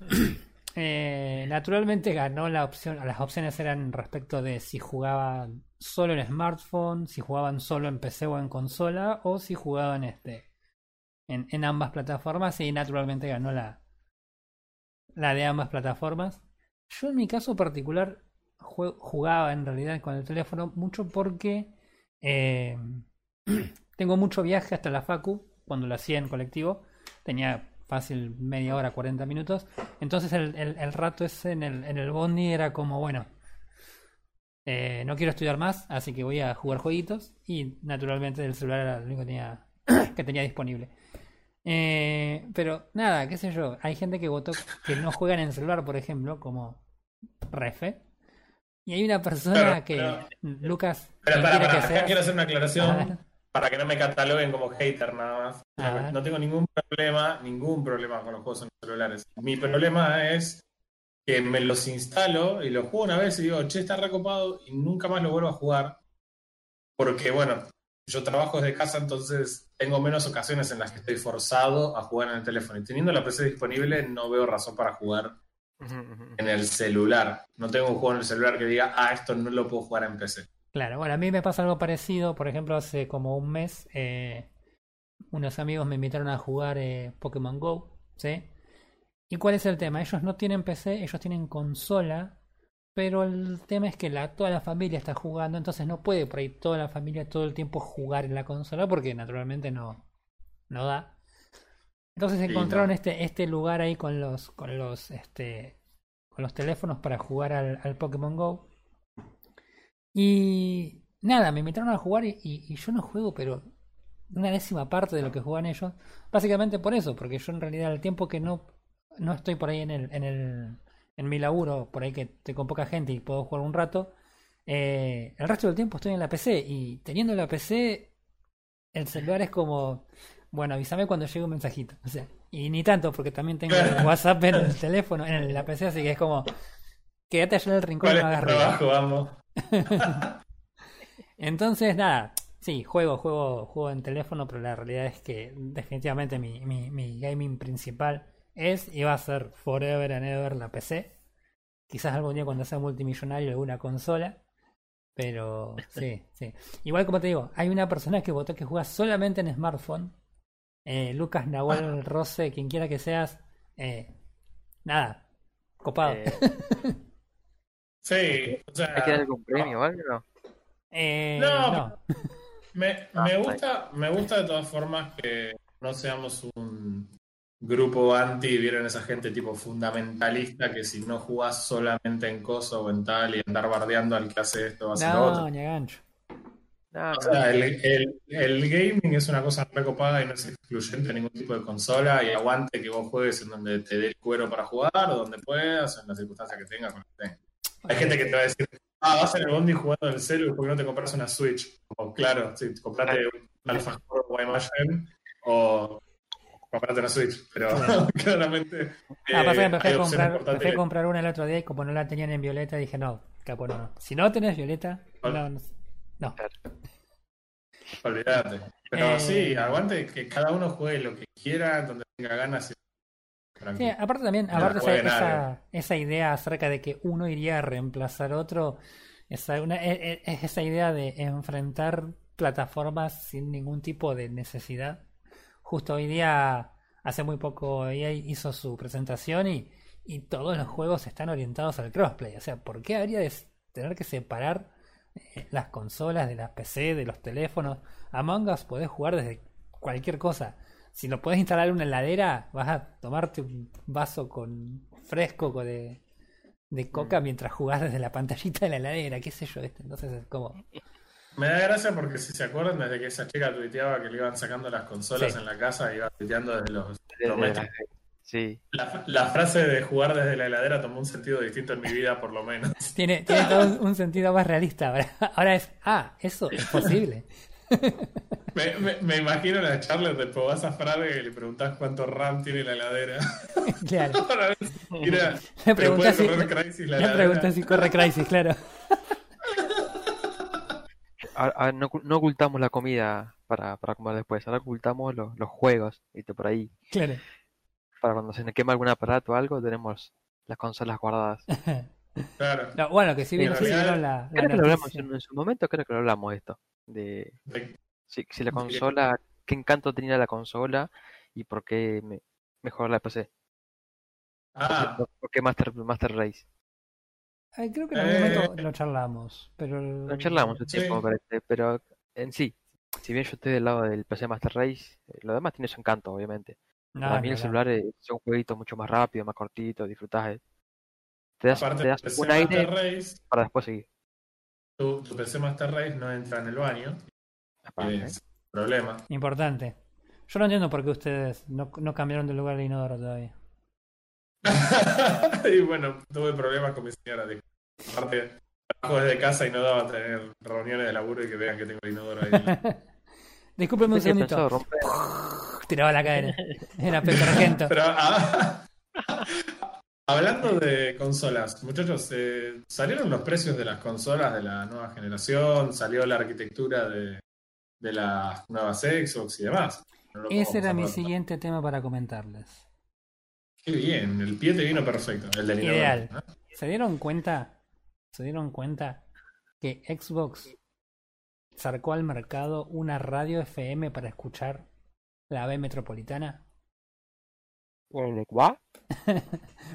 [clears throat] Eh, naturalmente ganó la opción, las opciones eran respecto de si jugaban solo en smartphone, si jugaban solo en PC o en consola, o si jugaban este en, ambas plataformas, y naturalmente ganó la, la de ambas plataformas. Yo en mi caso particular jugaba en realidad con el teléfono mucho porque eh, [clears throat] tengo mucho viaje hasta la Facu, cuando lo hacía en colectivo, tenía fácil media hora, 40 minutos. Entonces el, el- el rato ese en el, en el bondi era como, bueno, eh, no quiero estudiar más, así que voy a jugar jueguitos. Y naturalmente el celular era lo único que tenía, [coughs] que tenía disponible. Eh, pero nada, qué sé yo, hay gente que votó que no juegan en celular, por ejemplo, como Refe. Y hay una persona que, pero- Lucas, Espera, ¿quién espera, quiere espera, que acá quiero hacer una aclaración [laughs] para que no me cataloguen como hater nada más. No tengo ningún problema, ningún problema con los juegos en los celulares. Mi problema es que me los instalo y los juego una vez y digo, che, está recopado y nunca más lo vuelvo a jugar. Porque, bueno, yo trabajo desde casa, entonces tengo menos ocasiones en las que estoy forzado a jugar en el teléfono. Y teniendo la PC disponible, no veo razón para jugar en el celular. No tengo un juego en el celular que diga, ah, esto no lo puedo jugar en PC. Claro, bueno, a mí me pasa algo parecido. Por ejemplo, hace como un mes, eh, unos amigos me invitaron a jugar eh, Pokémon Go, ¿sí? ¿Y cuál es el tema? Ellos no tienen PC, ellos tienen consola, pero el tema es que la, toda la familia está jugando, entonces no puede por ahí toda la familia todo el tiempo jugar en la consola porque naturalmente no, no da. Entonces Sí, encontraron no. este, este lugar ahí con los, con los, este, con los teléfonos para jugar al, al Pokémon Go. Y nada, me invitaron a jugar y, y- y yo no juego, pero una décima parte de lo que juegan ellos. Básicamente por eso, porque yo en realidad el tiempo que no, no estoy por ahí en el, en el en mi laburo, por ahí que estoy con poca gente y puedo jugar un rato, eh, el resto del tiempo estoy en la PC y teniendo la PC, el celular es como, bueno, avísame cuando llegue un mensajito. O sea, y ni tanto, porque también tengo el WhatsApp en el teléfono, en la PC, así que es como, quédate allá en el rincón y no hagas ruido. trabajo, vamos. [laughs] Entonces, nada, sí, juego, juego, juego en teléfono, pero la realidad es que definitivamente mi, mi, mi gaming principal es y va a ser forever and ever la PC. Quizás algún día cuando sea multimillonario alguna consola. Pero [laughs] sí, sí. Igual como te digo, hay una persona que votó que juega solamente en smartphone. Eh, Lucas Nahuel Rose, quien quiera que seas. Eh, nada, copado. Eh, Sí, o sea, ¿Hay que dar algún premio o algo? No. Eh, No, no. me, Ah, me está gusta, me gusta de todas formas que no seamos un grupo anti, vieron esa gente tipo fundamentalista que si no jugás solamente en coso o en tal y andar bardeando al que hace esto va a hacer lo otro. No, ni a gancho. No, O sea, el, el- el gaming es una cosa recopada y no es excluyente a ningún tipo de consola y aguante que vos juegues en donde te dé el cuero para jugar o donde puedas, en las circunstancias que tengas. con lo que tengas. Hay gente que te va a decir, ah, vas en el bondi jugando en el celu porque no te compras una Switch. Como, claro, sí, comprate un alfajor Guaymallén o comprate una Switch. Pero [laughs] claramente Ah, pasa que me eh, fui, hay a opciones comprar, me fui a portátiles. comprar una el otro día y como no la tenían en violeta dije no, capo no, no. Si no tenés violeta, no, no. no. Olvídate. Pero Eh, sí, aguante que cada uno juegue lo que quiera, donde tenga ganas. y- Sí, aparte también, No aparte esa, esa, idea acerca de que uno iría a reemplazar otro, esa, una, e- e- es esa idea de enfrentar plataformas sin ningún tipo de necesidad. Justo hoy día, hace muy poco, EA hizo su presentación y, y todos los juegos están orientados al crossplay. O sea, ¿por qué habría de tener que separar eh, las consolas de las PC, de los teléfonos? Among Us podés jugar desde cualquier cosa. Si lo podés instalar en una heladera, vas a tomarte un vaso con fresco co- de, de coca mientras jugás desde la pantallita de la heladera, qué sé yo, ¿viste? Entonces es como... Me da gracia porque si se acuerdan, desde que esa chica tuiteaba que le iban sacando las consolas Sí. en la casa, iba tuiteando desde los domésticos. Sí. La, la frase de jugar desde la heladera tomó un sentido distinto en mi vida, por lo menos. [laughs] Tiene, tiene todo un, un sentido más realista ahora. Ahora es, ah, eso es posible. [laughs] Me, me- me imagino la charla de vas a Frade y le preguntás cuánto RAM tiene la heladera. [laughs] claro. Para ver si mira, Le puede si, la le si corre Crisis, claro. [laughs] Ahora- ahora no, no ocultamos la comida para, para comer después, ahora ocultamos los, los juegos, ¿viste? Por ahí. Claro. Para cuando se nos quema algún aparato o algo, tenemos las consolas guardadas. [laughs] Claro. No, bueno, que si bien la, la Creo que lo hablamos en, en su momento, creo que lo hablamos esto. De si, si la consola, qué encanto tenía la consola y por qué me, mejor la PC. Ah, ¿Por, qué Master, Master Race? Ay, creo que en algún Eh, momento lo charlamos, pero... Lo charlamos un Sí. tiempo, parece, pero en sí, si bien yo estoy del lado del PC Master Race, eh, lo demás tiene su encanto, obviamente. No, Para mí el celular es son jueguitos mucho más rápido, más cortito, disfrutás. eh. Te das, aparte te das tu PC un aire Race, para después seguir. Tu, tu PC Master Race no entra en el baño. Aparte, Es un problema. Importante. Yo no entiendo por qué ustedes no, no cambiaron de lugar de inodoro todavía. [laughs] y bueno, tuve problemas con mi señora. Aparte, trabajo desde casa y no daba tener reuniones de laburo y que vean que tengo el inodoro ahí. [laughs] Discúlpeme un ¿Qué tenías pensado segundito. [laughs] Tiraba la cadena. Era Pepe Argento. Pero ah, hablando de consolas, muchachos, eh, salieron los precios de las consolas de la nueva generación, salió la arquitectura de, de las nuevas Xbox y demás. No Ese era mi siguiente tema para comentarles. Qué bien, el pie te vino perfecto, el del Ideal. ¿no? ¿Se dieron cuenta? ¿Se dieron cuenta que Xbox sacó al mercado una radio FM para escuchar la B metropolitana? Eh, [laughs] ¿What?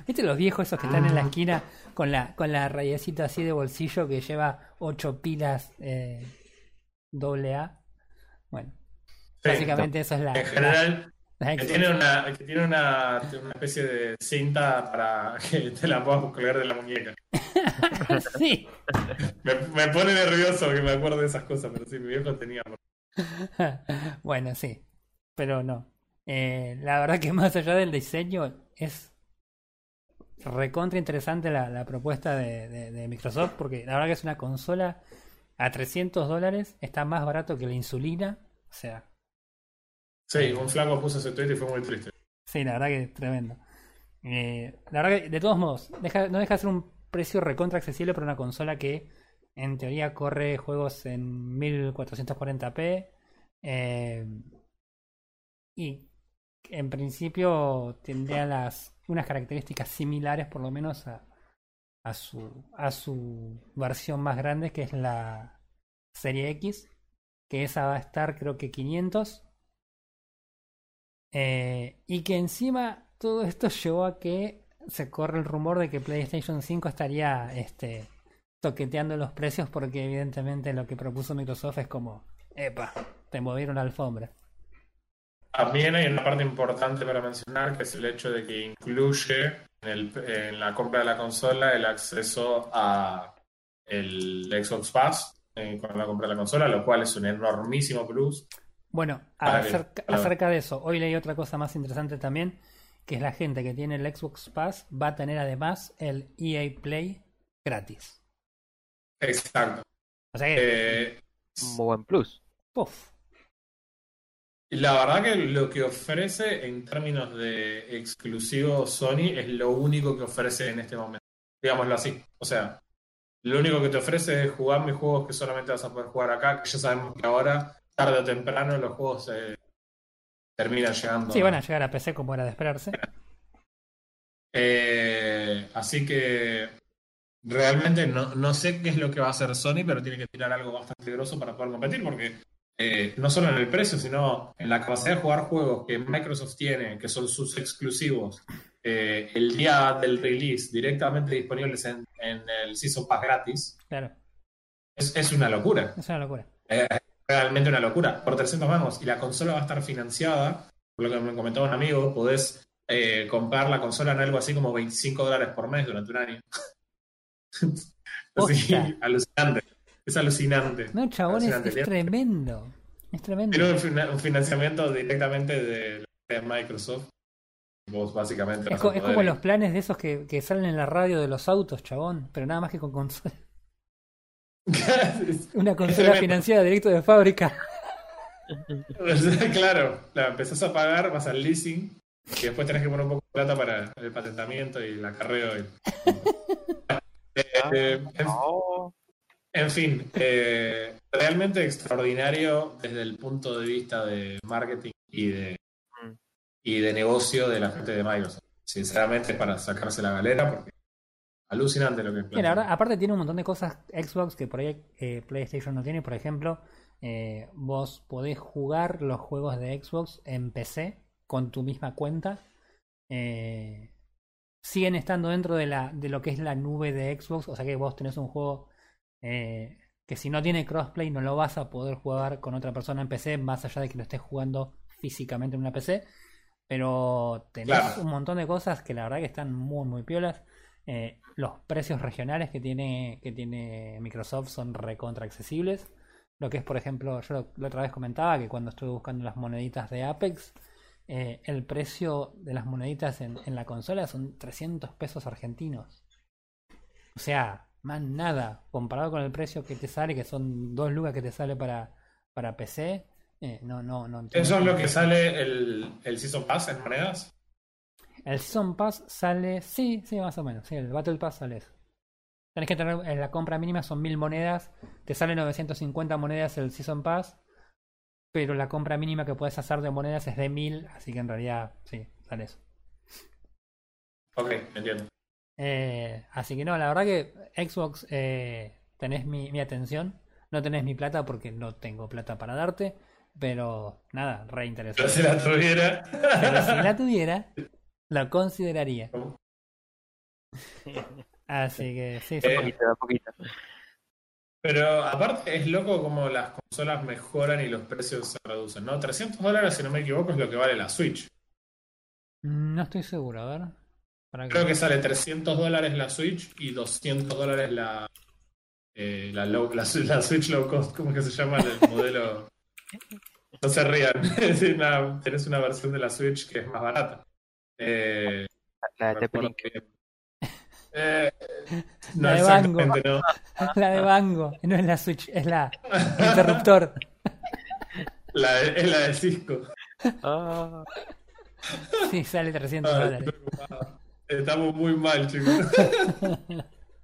¿Viste los viejos esos que están en Ah. la esquina con la con la radiecita así de bolsillo que lleva ocho pilas eh, doble A? Bueno, Sí, básicamente eso es la, En general, la- la que tiene, una, que tiene una, una especie de cinta para [laughs] que te la puedas colgar de la muñeca. [laughs] sí, Me, me pone nervioso que me acuerde de esas cosas, pero sí, mi viejo tenía. bueno, sí, pero no. Eh, la verdad que [laughs] más allá del diseño es recontra interesante la, la propuesta de, de- de Microsoft porque la verdad que es una consola a 300 dólares, está más barato que la insulina, o sea, Sí, un flaco puso ese tweet y fue muy triste. Sí, la verdad que es tremendo. Eh, la verdad que, de todos modos, deja- no deja de ser un precio recontra accesible para una consola que en teoría corre juegos en 1440p eh, y en principio tendría unas características similares por lo menos a, a su a su versión más grande que es la serie X que esa va a estar creo que 500 eh, y que encima todo esto [laughs] llevó a que se corre el rumor de que PlayStation 5 estaría este, toqueteando los precios porque evidentemente lo que propuso Microsoft es como, epa, te movieron la alfombra. También hay una parte importante para mencionar que es el hecho de que incluye en, el- en la compra de la consola el acceso a el Xbox Pass eh, con la compra de la consola, lo cual es un enormísimo plus. Bueno, que- acerca, de eso, hoy leí otra cosa más interesante también, que es la gente que tiene el Xbox Pass va a tener además el EA Play gratis. Exacto. O sea que, Eh, Muy buen plus. puf, La verdad que lo que ofrece en términos de exclusivo Sony es lo único que ofrece en este momento. Digámoslo así. O sea, lo único que te ofrece es jugar mis juegos que solamente vas a poder jugar acá, que ya sabemos que ahora, tarde o temprano, los juegos eh, terminan llegando. sí, van a llegar a PC como era de esperarse. Eh, así que realmente no, no sé qué es lo que va a hacer Sony, pero tiene que tirar algo bastante grosso para poder competir, porque eh, no solo en el precio, sino en la capacidad de jugar juegos que Microsoft tiene, que son sus exclusivos, eh, el día del release directamente disponibles en, en el Season Pass gratis, Claro, es, es una locura. es una locura. Es realmente una locura. Por 300 mangos. Y la consola va a estar financiada. Por lo que me comentaba un amigo, podés eh, comprar la consola en algo así como 25 dólares por mes durante un año. [laughs] así, alucinante. Es alucinante. No, chabón, es, Alucinante. es tremendo. Es tremendo. Tiene un, fina- un financiamiento directamente de, de Microsoft. Vos básicamente Es, co- como los planes de esos que, que salen en la radio de los autos, chabón, pero nada más que con consola. [laughs] Una consola financiada directo de fábrica. [laughs] claro, la empezás a pagar, vas al leasing y después tenés que poner un poco de plata para el patentamiento y el acarreo. y- [laughs] Eh, en, No. En fin, eh, realmente extraordinario desde el punto de vista de marketing y de, Mm. y de negocio de la gente de Microsoft. Sinceramente, para sacarse la galera, porque alucinante lo que Sí, la verdad, aparte tiene un montón de cosas Xbox que por ahí eh, PlayStation no tiene. Por ejemplo, eh, vos podés jugar los juegos de Xbox en PC con tu misma cuenta. Eh, siguen estando dentro de, la, de lo que es la nube de Xbox. O sea que vos tenés un juego eh, que si no tiene crossplay no lo vas a poder jugar con otra persona en PC, más allá de que lo estés jugando físicamente en una PC. Pero tenés Claro. un montón de cosas que la verdad que están muy, muy piolas. Eh, los precios regionales que tiene, que tiene Microsoft son recontra accesibles. Lo que es, por ejemplo, yo lo- la otra vez comentaba que cuando estuve buscando las moneditas de Apex, eh, el precio de las moneditas en, en la consola son 300 pesos argentinos. O sea, más nada, comparado con el precio que te sale, que son 2 lucas que te sale para, para PC, eh, no, no, no. ¿Eso es lo que sale el, el Season Pass en monedas? El Season Pass sale, sí, sí, más o menos. Sí, el Battle Pass sale eso. Tenés que tener, en la compra mínima son 1000 monedas, te sale 950 monedas el Season Pass, pero la compra mínima que puedes hacer de monedas es de 1000, así que en realidad, sí, sale eso. Ok, entiendo. Eh, así que no, la verdad que Xbox eh, tenés mi, mi atención, no tenés mi plata porque no tengo plata para darte, pero nada, re Pero interesante. si la tuviera. Pero si la tuviera, lo consideraría. Así que sí, sí. Eh, poquito, poquito. Pero aparte es loco como las consolas mejoran y los precios se reducen, ¿no? 300 dólares, si no me equivoco, es lo que vale la Switch. No estoy seguro, a ver. Para Creo que sale 300 dólares la Switch y 200 dólares la, eh, la, low- la, la Switch low cost, ¿cómo es que se llama el [laughs] modelo? No se rían. [laughs] Es una- tenés una versión de la Switch que es más barata. Eh, La de Eh, [laughs] no La de Bango. exactamente, no. La de Bango, no es la Switch, es la interruptor. La de- es la de Cisco. Ah, Sí, sale 300 Ay, dólares. estoy preocupado. Estamos muy mal, chicos.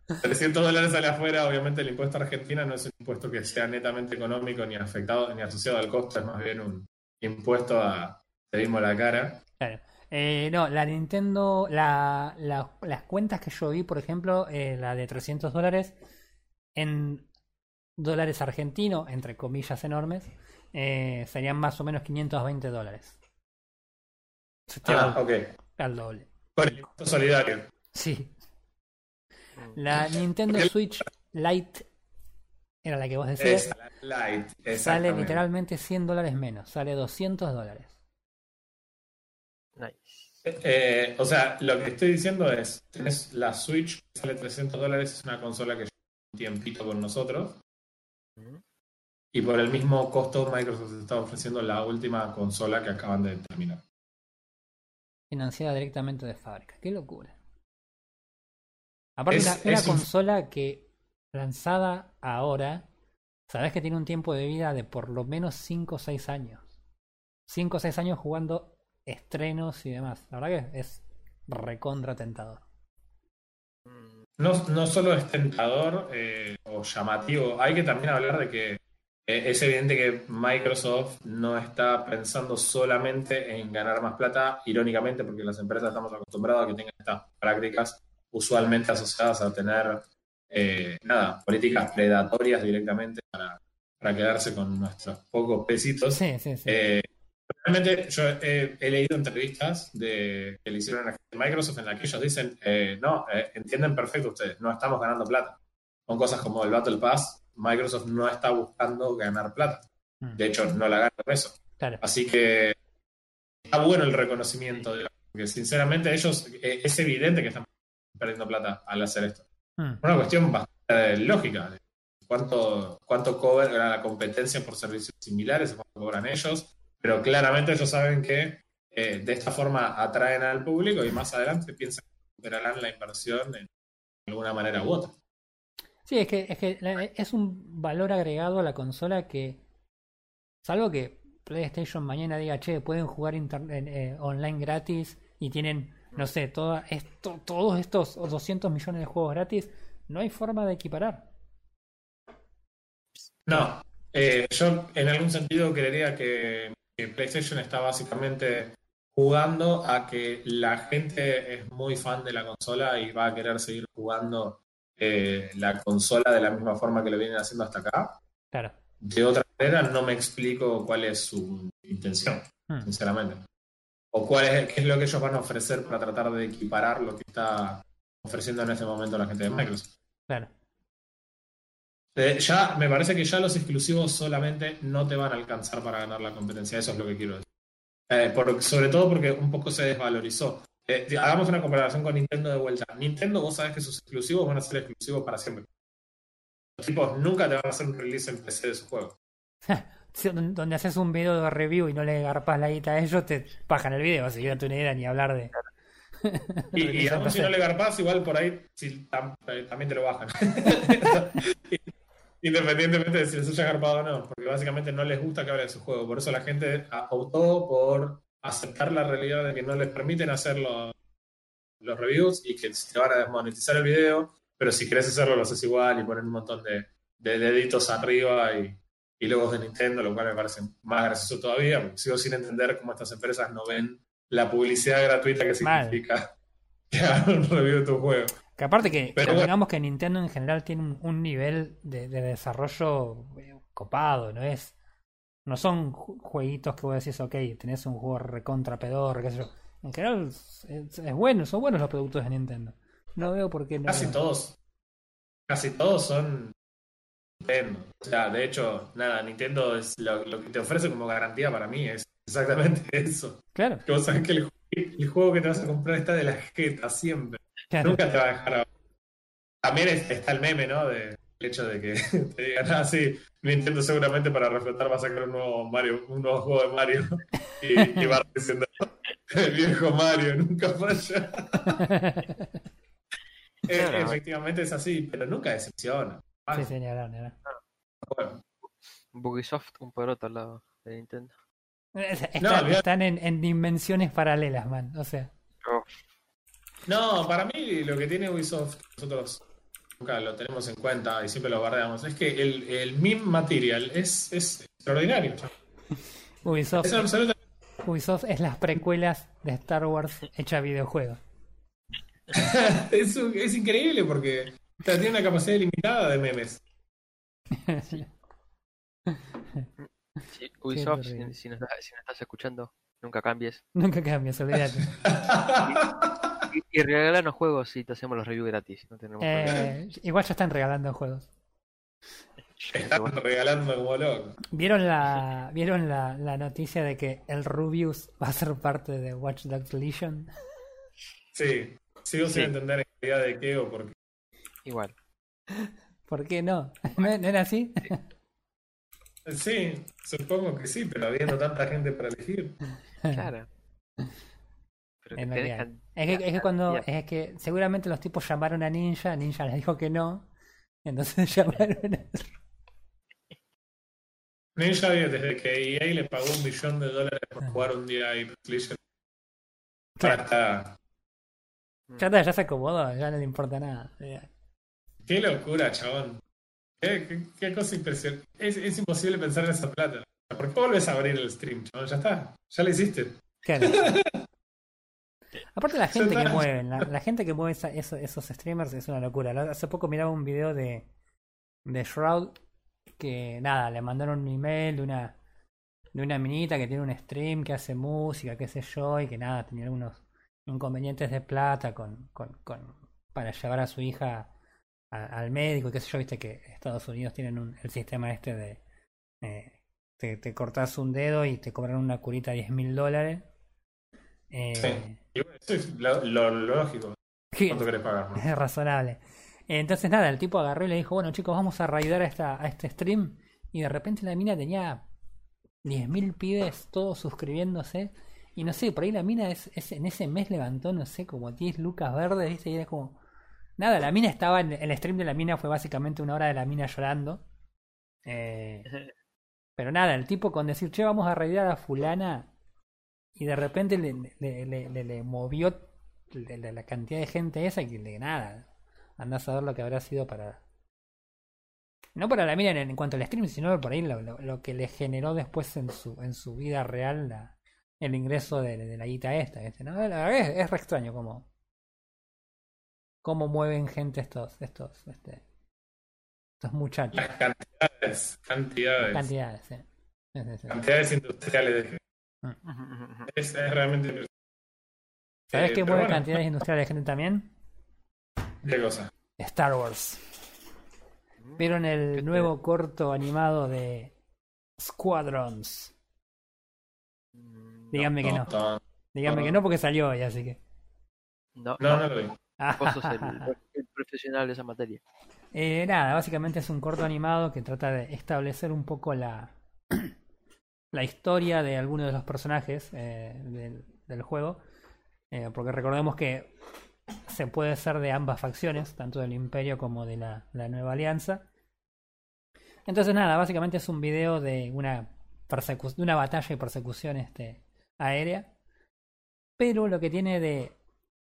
[laughs] 300 dólares sale afuera, obviamente el impuesto a Argentina no es un impuesto que sea netamente económico ni afectado ni asociado al costo, es más bien un impuesto a te dimos la cara. Claro. Eh, no, la Nintendo, la, la- las cuentas que yo vi, por ejemplo, eh, la de 300 dólares, en dólares argentinos, entre comillas enormes, eh, serían más o menos 520 dólares. Ah, ok. al doble. Con el impuesto solidario. Sí. La Nintendo Switch Lite era la que vos decías. Esa, la light. Sale literalmente 100 dólares menos, sale 200 dólares. nice. Eh, o sea, lo que estoy diciendo es, tenés la Switch que sale 300 dólares, es una consola que lleva un tiempito con nosotros. Y por el mismo costo, Microsoft está ofreciendo la última consola que acaban de terminar. Financiada directamente de fábrica. Qué locura. Aparte, Es- una, una es un- consola que lanzada ahora, sabes que tiene un tiempo de vida de por lo menos 5 o 6 años. 5 o 6 años jugando estrenos y demás. La verdad que es recontra tentador. No, no solo es tentador eh, o llamativo, hay que también hablar de que es evidente que Microsoft no está pensando solamente en ganar más plata, irónicamente, porque las empresas estamos acostumbrados a que tengan estas prácticas usualmente asociadas a tener eh, nada, políticas predatorias directamente para, para quedarse con nuestros pocos pesitos. Sí, sí, sí. Eh, realmente yo he, he leído entrevistas de, que le hicieron a la gente de Microsoft en la que ellos dicen, eh, no, eh, entienden perfecto ustedes, no estamos ganando plata. Con cosas como el Battle Pass, Microsoft no está buscando ganar plata. Mm, De hecho, no la gana con eso. claro. Así que está bueno el reconocimiento, digamos, porque sinceramente ellos, eh, es evidente que están perdiendo plata al hacer esto. Mm, Una cuestión bastante lógica. de ¿Cuánto, cuánto cobra la competencia por servicios similares? ¿Cuánto cobran ellos? Pero claramente ellos saben que eh, de esta forma atraen al público y más adelante piensan que recuperarán la inversión en alguna manera u otra. Sí, es que, es que la- es un valor agregado a la consola que, salvo que PlayStation mañana diga, che, pueden jugar inter- en, eh, online gratis y tienen, no sé, toda esto, todos estos 200 millones de juegos gratis, no hay forma de equiparar. No, eh, yo en algún sentido creería que PlayStation está básicamente jugando a que la gente es muy fan de la consola y va a querer seguir jugando eh, la consola de la misma forma que lo vienen haciendo hasta acá. Claro. De otra manera, no me explico cuál es su intención, Hmm. sinceramente. O cuál es, qué es lo que ellos van a ofrecer para tratar de equiparar lo que está ofreciendo en este momento la gente de Microsoft. Claro. Eh, ya, me parece que ya los exclusivos solamente no te van a alcanzar para ganar la competencia. Eso es lo que quiero decir. Eh, por- sobre todo porque un poco se desvalorizó. Eh, hagamos una comparación con Nintendo de vuelta. Nintendo, vos sabés que sus exclusivos van a ser exclusivos para siempre. Los tipos nunca te van a hacer un release en PC de su juego. Donde haces un video de review y no le garpas la guita a ellos, te pajan el video, así que no tengo idea ni hablar de. Y, [laughs] y aún si no le garpás, igual por ahí si tam- eh, también te lo bajan. [laughs] [laughs] Independientemente de si les haya garpado o no, porque básicamente no les gusta que hable de su juego. Por eso la gente optó por aceptar la realidad de que no les permiten hacer los, los reviews y que te van a desmonetizar el video, pero si querés hacerlo lo haces igual y poner un montón de, de deditos arriba y, y logos de Nintendo, lo cual me parece más gracioso todavía, porque sigo sin entender cómo estas empresas no ven la publicidad gratuita que Mal. significa [laughs] que hagan un review de tu juego. Que aparte que, Pero digamos que Nintendo en general tiene un, un nivel de, de desarrollo eh, copado, no es no son ju- jueguitos que vos decís, ok, tenés un juego recontra pedor, qué sé yo. En general es, bueno, son buenos los productos de Nintendo. No veo por qué no. Casi todos, casi todos son Nintendo. O sea, de hecho, nada, Nintendo es lo, lo que te ofrece como garantía para mí es exactamente [laughs] eso. Claro, Que vos sabés que el, ju- el juego que te vas a comprar está de la jeta siempre. claro. Nunca te va a dejar abajo. También es- está el meme, ¿no? De hecho de que [laughs] te digan, ah, sí, Nintendo seguramente para reflotar va a sacar un nuevo Mario, un nuevo juego de Mario. Y, y va diciendo, el viejo Mario nunca falla. [laughs] Eh, Claro. efectivamente es así, pero nunca decepciona. Ah, Sí, bueno. Bugisoft, un poroto al lado de Nintendo. No, están en, en dimensiones paralelas, man. O sea, Oh, No, para mí lo que tiene Ubisoft, nosotros nunca lo tenemos en cuenta y siempre lo bardeamos, es que el, el meme material es, es extraordinario. Ubisoft, Es Ubisoft es las precuelas de Star Wars hecha videojuego. [laughs] es, es increíble porque o sea, tiene una capacidad ilimitada de memes. [laughs] sí, Ubisoft, si, si nos, si nos estás escuchando, nunca cambies. Nunca cambias, olvídate. [laughs] Y, y regalanos juegos y te hacemos los reviews gratis. No tenemos problema. Eh, igual ya están regalando juegos. [laughs] Están regalando como locos. ¿Vieron la vieron la, la noticia de que el Rubius va a ser parte de Watch Dogs Legion? Sí, sigo Sí. sin entender en realidad de qué o por qué. Igual. ¿Por qué no? ¿No, no era así? Sí, supongo que sí, pero habiendo tanta gente para elegir. Claro. Pero can- Es que, es que cuando es que seguramente los tipos llamaron a Ninja, Ninja les dijo que no, entonces [laughs] llamaron a... Ninja desde que EA le pagó un millón de dólares por jugar un día Legends. Claro. Hasta- Ya, está, ya se acomodó, ya no le importa nada. Ya. Qué locura, chabón. Qué, qué- qué cosa impresionante. Es, es imposible pensar en esa plata. ¿Por qué volvés a abrir el stream, chabón? Ya está. Ya lo hiciste. Claro. [laughs] Aparte la gente que mueve, la, [laughs] la gente que mueve esa- esos streamers es una locura. Hace poco miraba un video de, de Shroud que nada, le mandaron un email de una de una minita que tiene un stream que hace música, qué sé yo, y que nada, tenía algunos inconvenientes de plata con, con, con para llevar a su hija a- al médico, y qué sé yo, viste que Estados Unidos tienen un- el sistema este de eh, te, te cortas un dedo y te cobran una curita de 10 mil dólares. Eh, Sí. Y bueno, eso es lo, lo- lo lógico. ¿Cuánto querés pagar? no? es razonable. Entonces nada, el tipo agarró y le dijo, bueno chicos, vamos a raidar a, esta, a este stream. Y de repente la mina tenía 10.000 pibes, todos suscribiéndose. Y no sé, por ahí la mina es, es- en ese mes levantó, no sé, como 10 lucas verdes, ¿viste? Y era como... Nada, la mina estaba en el stream de la mina, fue básicamente una hora de la mina llorando. Eh, pero nada, el tipo con decir, che, vamos a raidar a fulana. Y de repente le, le, le, le- le movió la cantidad de gente esa que le nada. Andás a ver lo que habrá sido para. No para la mina en, cuanto al stream, sino por ahí lo, lo- lo que le generó después en su, en su vida real la- el ingreso de, de la guita esta. es, es re extraño cómo, cómo mueven gente estos, estos, este, estos muchachos. Las cantidades, cantidades. Cantidades. Sí, sí, sí. Cantidades industriales. Es, es realmente impresionante. ¿Sabés Eh, qué pero mueve bueno. cantidades industriales de gente también? ¿Qué cosa? Star Wars. ¿Vieron el ¿Qué te- nuevo corto animado de Squadrons? Díganme que no. No, Díganme no. que no porque salió hoy, así que. No, no, no, no lo vi. vos sos el, el profesional de esa materia. Eh, nada, básicamente es un corto animado que trata de establecer un poco la, la historia de algunos de los personajes eh, del, juego. Eh, porque recordemos que se puede ser de ambas facciones, tanto del Imperio como de la, Nueva Alianza. Entonces nada, básicamente es un video de una de una batalla y persecución este, aérea. Pero lo que tiene de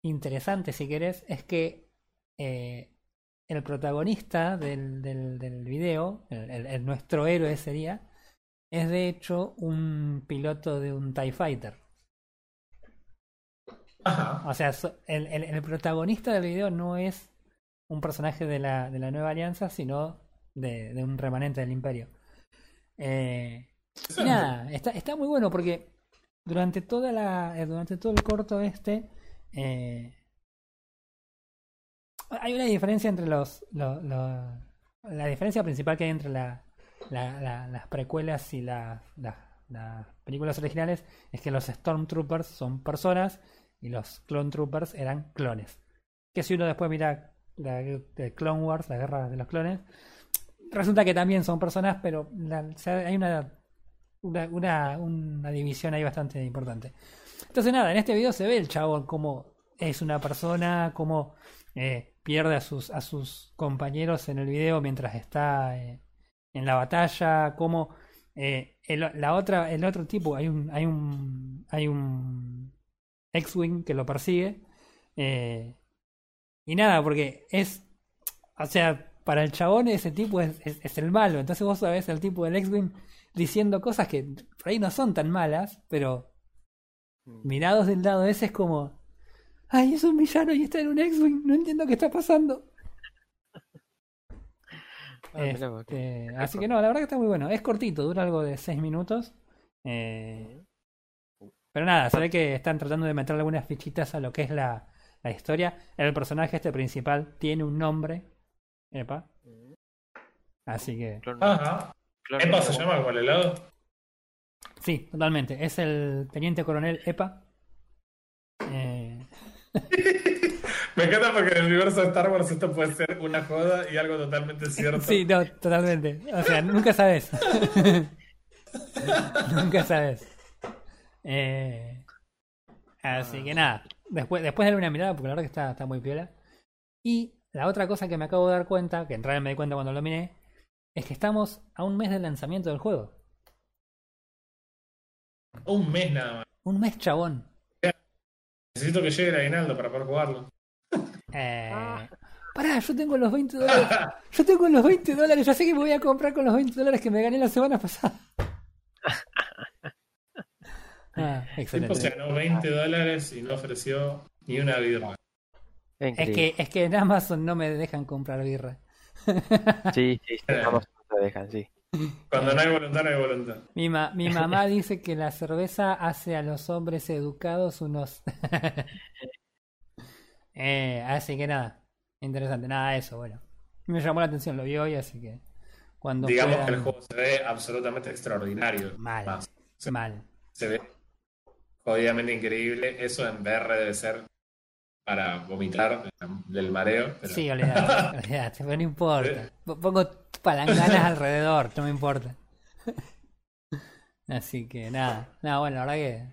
interesante, si querés, es que eh, el protagonista del, del, video, el- nuestro héroe sería, es de hecho un piloto de un TIE Fighter. Ajá. O sea, el, el- el protagonista del video no es un personaje de la, de la nueva alianza, sino de, de un remanente del imperio. Eh, y nada, está, está muy bueno porque durante toda la. eh, durante todo el corto este. eh, hay una diferencia entre los. lo- lo- la diferencia principal que hay entre la, la- la- las precuelas y la- la- las películas originales es que los Stormtroopers son personas y los Clone Troopers eran clones. Que si uno después mira la, Clone Wars, la guerra de los clones, resulta que también son personas, pero hay una, una, una, división ahí bastante importante. Entonces nada, en este video se ve el chavo como es una persona, como eh, pierde a sus, a sus compañeros en el video mientras está eh, en la batalla, como eh, el, la otra, el otro tipo, hay un, hay un, hay un X-Wing que lo persigue. eh, y nada, porque es, o sea, para el chabón ese tipo es, es, es el malo. Entonces vos sabés el tipo del X-Wing diciendo cosas que por ahí no son tan malas, pero mirados del lado ese es como, ay, es un villano y está en un X-Wing, no entiendo qué está pasando. Ah, mirá Este, así que no, la verdad que está muy bueno. Es cortito, dura algo de 6 minutos. Eh, pero nada, se ve que están tratando de meter algunas fichitas a lo que es la, la historia. El personaje este principal tiene un nombre. Epa. Así que Ajá. clon- ¿Epa se llama como el helado? sí, totalmente. Es el teniente coronel Epa. Eh, [laughs] Me encanta porque en el universo de Star Wars esto puede ser una joda y algo totalmente cierto. sí, no, totalmente. O sea, nunca sabes. [laughs] nunca sabes. Eh, así que nada. Después, después darle una mirada porque la verdad que está, está muy piola. Y la otra cosa que me acabo de dar cuenta, que en realidad me di cuenta cuando lo miré, es que estamos a un mes del lanzamiento del juego. Un mes nada más. Un mes chabón. Necesito que llegue el aguinaldo para poder jugarlo. Eh, pará, yo tengo los 20 dólares. [laughs] Yo tengo los 20 dólares. Ya sé que me voy a comprar con los 20 dólares que me gané la semana pasada. [laughs] Ah, El tipo excelente. se ganó 20 dólares y no ofreció ni una birra. Es que, es que en Amazon no me dejan comprar birra. [laughs] Sí, sí, sí. Vamos, no te dejan, sí. Cuando no hay voluntad, no hay voluntad. Mi, ma- mi mamá dice que la cerveza hace a los hombres educados unos... eh, así que nada, interesante. Nada, eso, bueno. Me llamó la atención, lo vi hoy, así que... Cuando Digamos puedan- que el juego se ve absolutamente extraordinario. Mal, Más, se, mal. se ve jodidamente increíble. Eso en VR debe ser para vomitar del mareo. Pero... Sí, olvidate, [laughs] olvidate, pero no importa. Po- Pongo palanganas [laughs] alrededor, no me importa. [laughs] Así que nada, nada, bueno, la verdad que.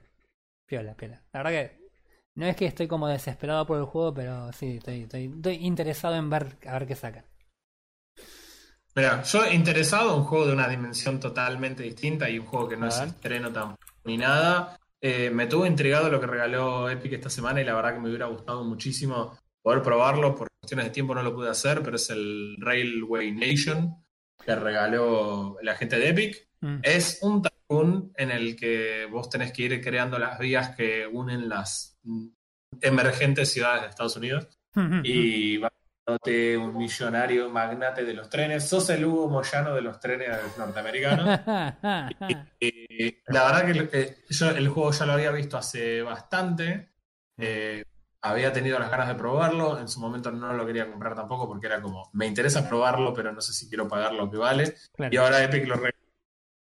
Piola, piola. La verdad que no es que estoy como desesperado por el juego, pero sí, estoy, estoy, estoy interesado en ver a ver qué saca. Mira, yo interesado en un juego de una dimensión totalmente distinta y un juego que no es estreno ni nada. Eh, me tuvo intrigado lo que regaló Epic esta semana y la verdad que me hubiera gustado muchísimo poder probarlo. Por cuestiones de tiempo no lo pude hacer, pero es el Railway Nation que regaló la gente de Epic. Mm. Es un en el que vos tenés que ir creando las vías que unen las emergentes ciudades de Estados Unidos y va dándote un millonario magnate de los trenes. Sos el Hugo Moyano de los trenes norteamericanos. [laughs] Y la verdad que eh, yo el juego ya lo había visto hace bastante. Eh, había tenido las ganas de probarlo. En su momento no lo quería comprar tampoco porque era como, me interesa probarlo, pero no sé si quiero pagar lo que vale. Claro. Y ahora Epic lo regaló.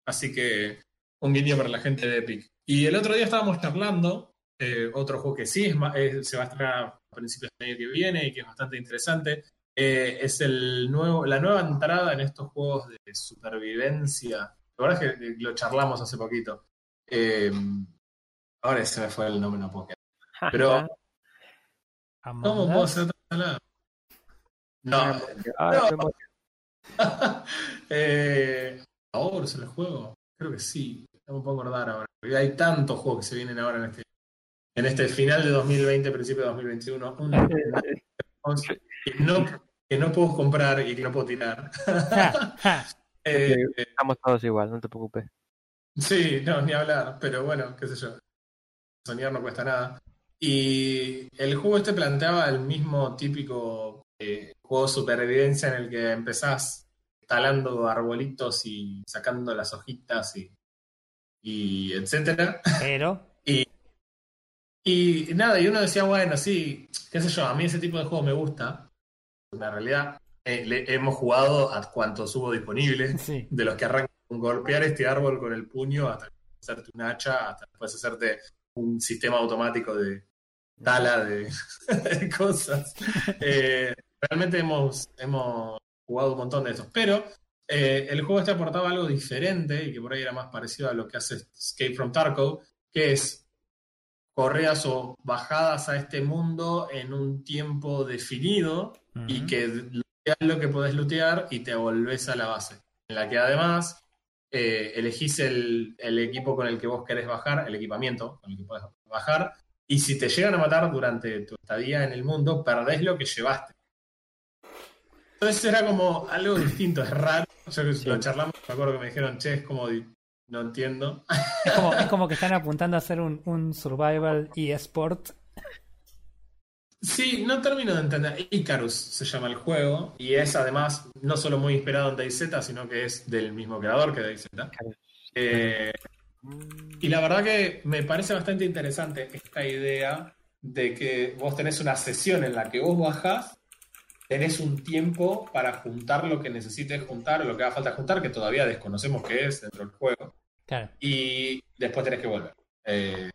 Así que un guiño para la gente de Epic. Y el otro día estábamos charlando, eh, otro juego que sí es se va a estrenar a principios del año que viene y que es bastante interesante. eh, es el nuevo, la nueva entrada en estos juegos de supervivencia. La verdad es que eh, lo charlamos hace poquito. Eh, ahora se me fue el nombre, no puedo quedar. Pero, ¿cómo puedo hacer otra palabra? No, Ah, No. [laughs] eh, ¿Ahora es el juego? Creo que sí. No me puedo acordar ahora. Hay tantos juegos que se vienen ahora en este, en este final de 2020, principio de 2021. Un- que, no, que no puedo comprar y que no puedo tirar. [laughs] Eh, Estamos todos igual, no te preocupes. Sí, no, ni hablar, pero bueno, qué sé yo. Soñar no cuesta nada. Y el juego este planteaba el mismo típico eh, juego de supervivencia en el que empezás talando arbolitos y sacando las hojitas y, y etcétera. Pero. [laughs] Y nada, y uno decía, bueno, sí, qué sé yo, a mí ese tipo de juego me gusta. En realidad, eh, le- hemos jugado a cuantos hubo disponibles Sí. de los que arrancan con golpear este árbol con el puño hasta hacerte un hacha, hasta después hacerte un sistema automático de tala de, [laughs] de cosas. Eh, realmente hemos, hemos jugado un montón de esos, pero eh, el juego este aportaba algo diferente y que por ahí era más parecido a lo que hace Escape from Tarkov, que es correas o bajadas a este mundo en un tiempo definido y que looteas lo que podés lootear y te volvés a la base. En la que además eh, elegís el, el equipo con el que vos querés bajar, el equipamiento con el que podés bajar, y si te llegan a matar durante tu estadía en el mundo, perdés lo que llevaste. Entonces era como algo distinto, es raro. Yo que lo charlamos, me acuerdo que me dijeron, che, es como, no entiendo. Es como, es como que están apuntando a hacer un, un survival y sport. Sí, no termino de entender. Icarus se llama el juego y es además no solo muy inspirado en DayZ, sino que es del mismo creador que DayZ. Eh, y la verdad que me parece bastante interesante esta idea de que vos tenés una sesión en la que vos bajás, tenés un tiempo para juntar lo que necesites juntar o lo que haga falta juntar, que todavía desconocemos qué es dentro del juego, Claro. y después tenés que volver. Eh,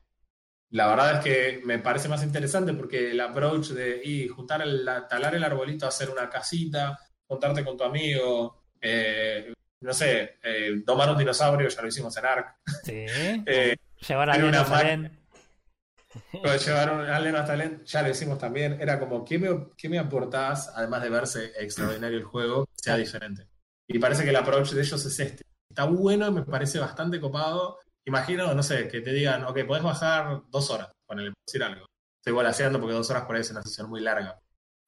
la verdad es que me parece más interesante porque el approach de y juntar el, la- talar el arbolito, hacer una casita, juntarte con tu amigo, eh, no sé, eh, domar un dinosaurio, ya lo hicimos en Ark. Sí. [laughs] Eh, Llevar a una Lo llevaron a Alien hasta Alien, ya lo hicimos también. Era como, ¿qué me, qué me aportás, además de verse extraordinario el juego, sea diferente? Y parece que el approach de ellos es este. Está bueno me parece bastante copado. Imagino, no sé, que te digan, ok, podés bajar dos horas, ponele, por decir algo. Estoy volaseando porque dos horas por ahí es una sesión muy larga.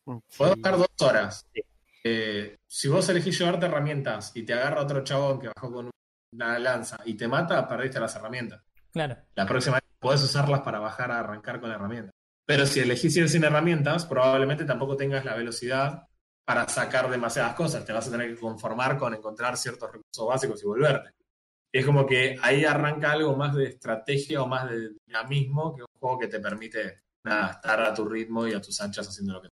Podés sí. bajar dos horas. Sí. Eh, si vos elegís llevarte herramientas y te agarra otro chabón que bajó con una lanza y te mata, perdiste las herramientas. Claro. La próxima vez podés usarlas para bajar a arrancar con herramientas. Pero si elegís ir sin herramientas, probablemente tampoco tengas la velocidad para sacar demasiadas cosas. Te vas a tener que conformar con encontrar ciertos recursos básicos y volverte. Es como que ahí arranca algo más de estrategia o más de dinamismo que un juego que te permite nada, estar a tu ritmo y a tus anchas haciendo lo que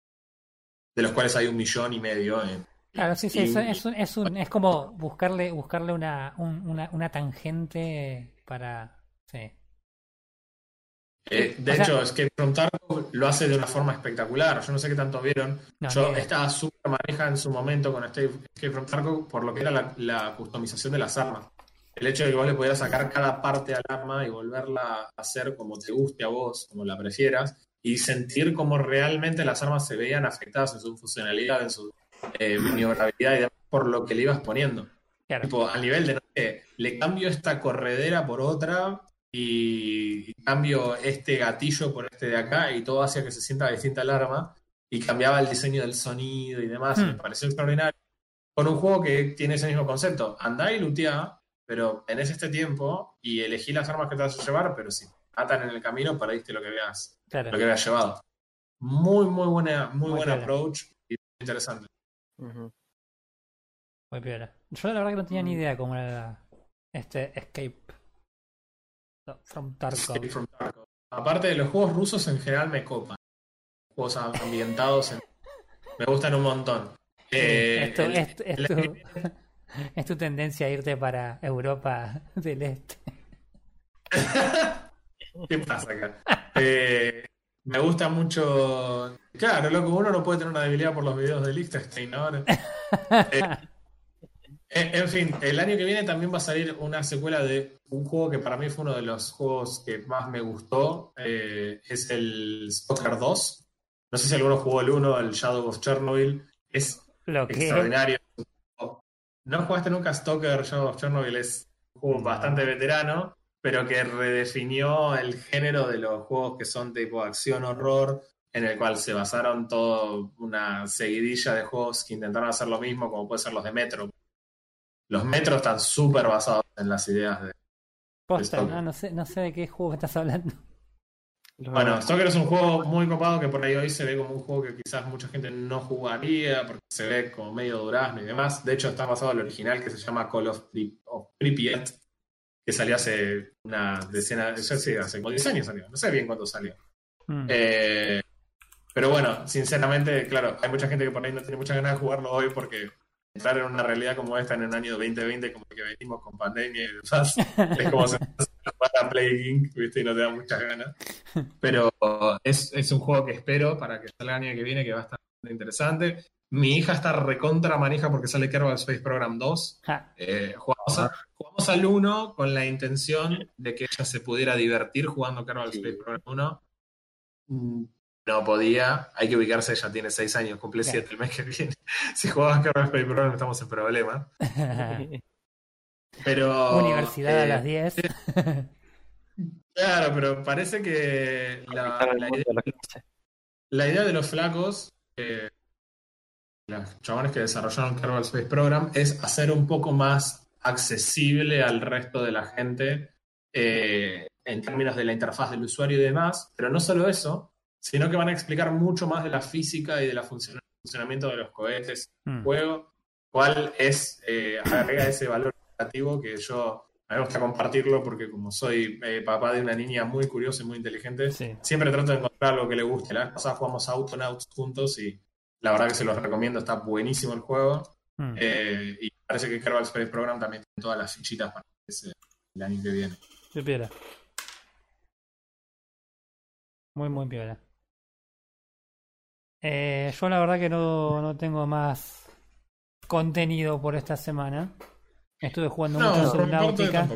de los cuales hay un millón y medio en, Claro, sí, sí, es, es, un- es, un- es como buscarle, buscarle una, un- una, una tangente para... Sí. Eh, de O sea- hecho, Escape from Tarkov lo hace de una forma espectacular. Yo no sé qué tanto vieron. No, Yo estaba súper maneja en su momento con Escape from Tarkov por lo que era la, la customización de las armas. El hecho de que vos le pudieras sacar cada parte al arma y volverla a hacer como te guste a vos, como la prefieras, y sentir cómo realmente las armas se veían afectadas en su funcionalidad, en su eh, maniobrabilidad y demás, por lo que le ibas poniendo. Claro. Tipo, al nivel de, no sé, le cambio esta corredera por otra y, cambio este gatillo por este de acá y todo hacía que se sienta distinta el arma y cambiaba el diseño del sonido y demás. y Hmm. me pareció extraordinario. Con un juego que tiene ese mismo concepto. Andá y lutea, pero tenés este tiempo y elegí las armas que te vas a llevar, pero si te matan en el camino, perdiste lo que habías, Claro. lo que habías llevado. Muy, muy buena, muy, Muy buen piola. approach y muy interesante. Muy piola. Yo la verdad que no tenía Mm. ni idea cómo era este Escape from Tarkov. Escape from Tarkov. Aparte de los juegos rusos en general me copan. Juegos ambientados en- me gustan un montón. Eh, Esto- el- el- [laughs] es tu tendencia a irte para Europa [laughs] del Este. [laughs] ¿Qué pasa acá? Eh, me gusta mucho. Claro, loco, uno no puede tener una debilidad por los videos de Liechtenstein ahora. Eh, en, en fin, el año que viene también va a salir una secuela de un juego que para mí fue uno de los juegos que más me gustó. eh, es el Stalker 2. No sé si alguno jugó el 1, el Shadow of Chernobyl. Es Lo que extraordinario. No jugaste nunca Stalker Shadow of Chernobyl, es un juego bastante veterano, pero que redefinió el género de los juegos que son tipo acción-horror, en el cual se basaron toda una seguidilla de juegos que intentaron hacer lo mismo, como puede ser los de Metro. Los Metro están súper basados en las ideas de... posta, no, no sé, no sé de qué juego estás hablando. Bueno, Stalker es un juego muy copado que por ahí hoy se ve como un juego que quizás mucha gente no jugaría porque se ve como medio durazno y demás. De hecho, está basado en el original que se llama Call of, Pri- of Pripyat, que salió hace una decena, ya sí, hace como 10 años salió, no sé bien cuándo salió. Mm. Eh, pero bueno, sinceramente, claro, hay mucha gente que por ahí no tiene muchas ganas de jugarlo hoy porque entrar en una realidad como esta en el año 2020, como el que venimos con pandemia y demás, es como sentarse a jugar a Play Inc, ¿viste? Y no te da muchas ganas. Pero es, es un juego que espero para que salga el año que viene, que va a estar bastante interesante. Mi hija está recontra manija porque sale Kerbal Space Program 2. Ja. Eh, jugamos, a- jugamos al 1 con la intención de que ella se pudiera divertir jugando Kerbal Sí. Space Program 1. No podía, hay que ubicarse, ella tiene 6 años, cumple Claro. 7 el mes que viene. [laughs] Si jugamos Kerbal Space Program estamos en problemas. [laughs] Pero, Universidad a eh, las 10. Claro, pero parece que la, idea, de la clase. la idea de los flacos, eh, los chabones que desarrollaron Kerbal Space Program, es hacer un poco más accesible al resto de la gente eh, en términos de la interfaz del usuario y demás, pero no solo eso, sino que van a explicar mucho más de la física y de la funcion- funcionamiento de los cohetes Mm. juego, cuál es, eh, agrega ese valor educativo que yo, a mí me gusta compartirlo porque como soy eh, papá de una niña muy curiosa y muy inteligente, Sí. siempre trato de encontrar algo que le guste. La vez pasada jugamos Autonauts juntos y la verdad que se los recomiendo, está buenísimo el juego. Mm. Eh, y parece que Kerbal Space Program también tiene todas las fichitas para ese, el año que viene. Piola. Muy, muy piola. Eh, yo la verdad que no, no tengo más contenido por esta semana. Estuve jugando mucho No, parte Subnautica.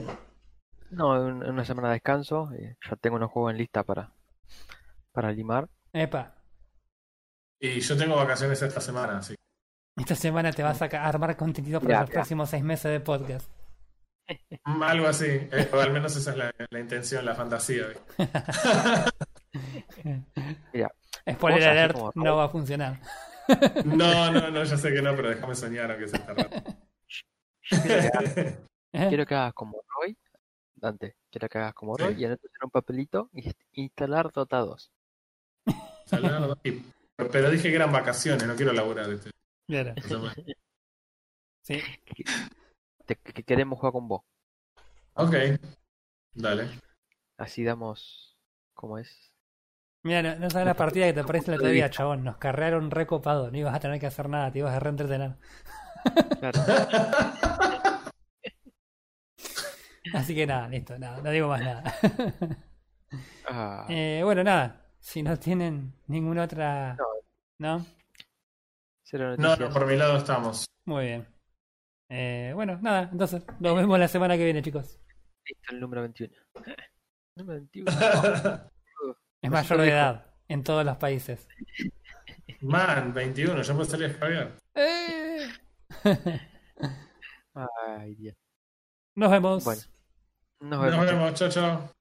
No, una semana de descanso. eh, ya tengo unos juegos en lista para, para limar. Epa, Y yo tengo vacaciones esta semana, así. esta semana te vas a armar contenido para Ya, los ya. próximos seis meses de podcast. Mm, Algo así, eh, o al menos esa es la, la intención, la fantasía. [laughs] Mira, Spoiler Vos así alert, como no va a funcionar. No, no, no, ya sé que no, pero déjame soñar aunque sea yo quiero que hagas, [laughs] ¿Eh? quiero que hagas como Roy. Dante, quiero que hagas como Sí. Roy y anotes en un papelito y instalar Dota 2. Y- pero dije que eran vacaciones, no quiero laburar. ¿viste? Claro, [laughs] sí. Te- que queremos jugar con vos. Ok, dale. Así damos. ¿Cómo es? Mira, no, no sabes la partida que te parece el otro día, chabón. Nos carrearon recopado. No ibas a tener que hacer nada, te ibas a reentretener. Claro. [laughs] Así que nada, listo, nada, no digo más nada. Ah, Eh, bueno, nada. Si no tienen ninguna otra. ¿No? cero No, noticias. no, por mi lado estamos. Muy bien. Eh, bueno, nada, entonces nos vemos la semana que viene, chicos. Listo, el número 21. [laughs] número 21. [laughs] Es mayor de edad en todos los países. Man, 21, ya puedo salir a escabear. Eh. [laughs] Ay, Dios. Nos vemos. Bueno, nos Nos vemos. vemos, chao, chao.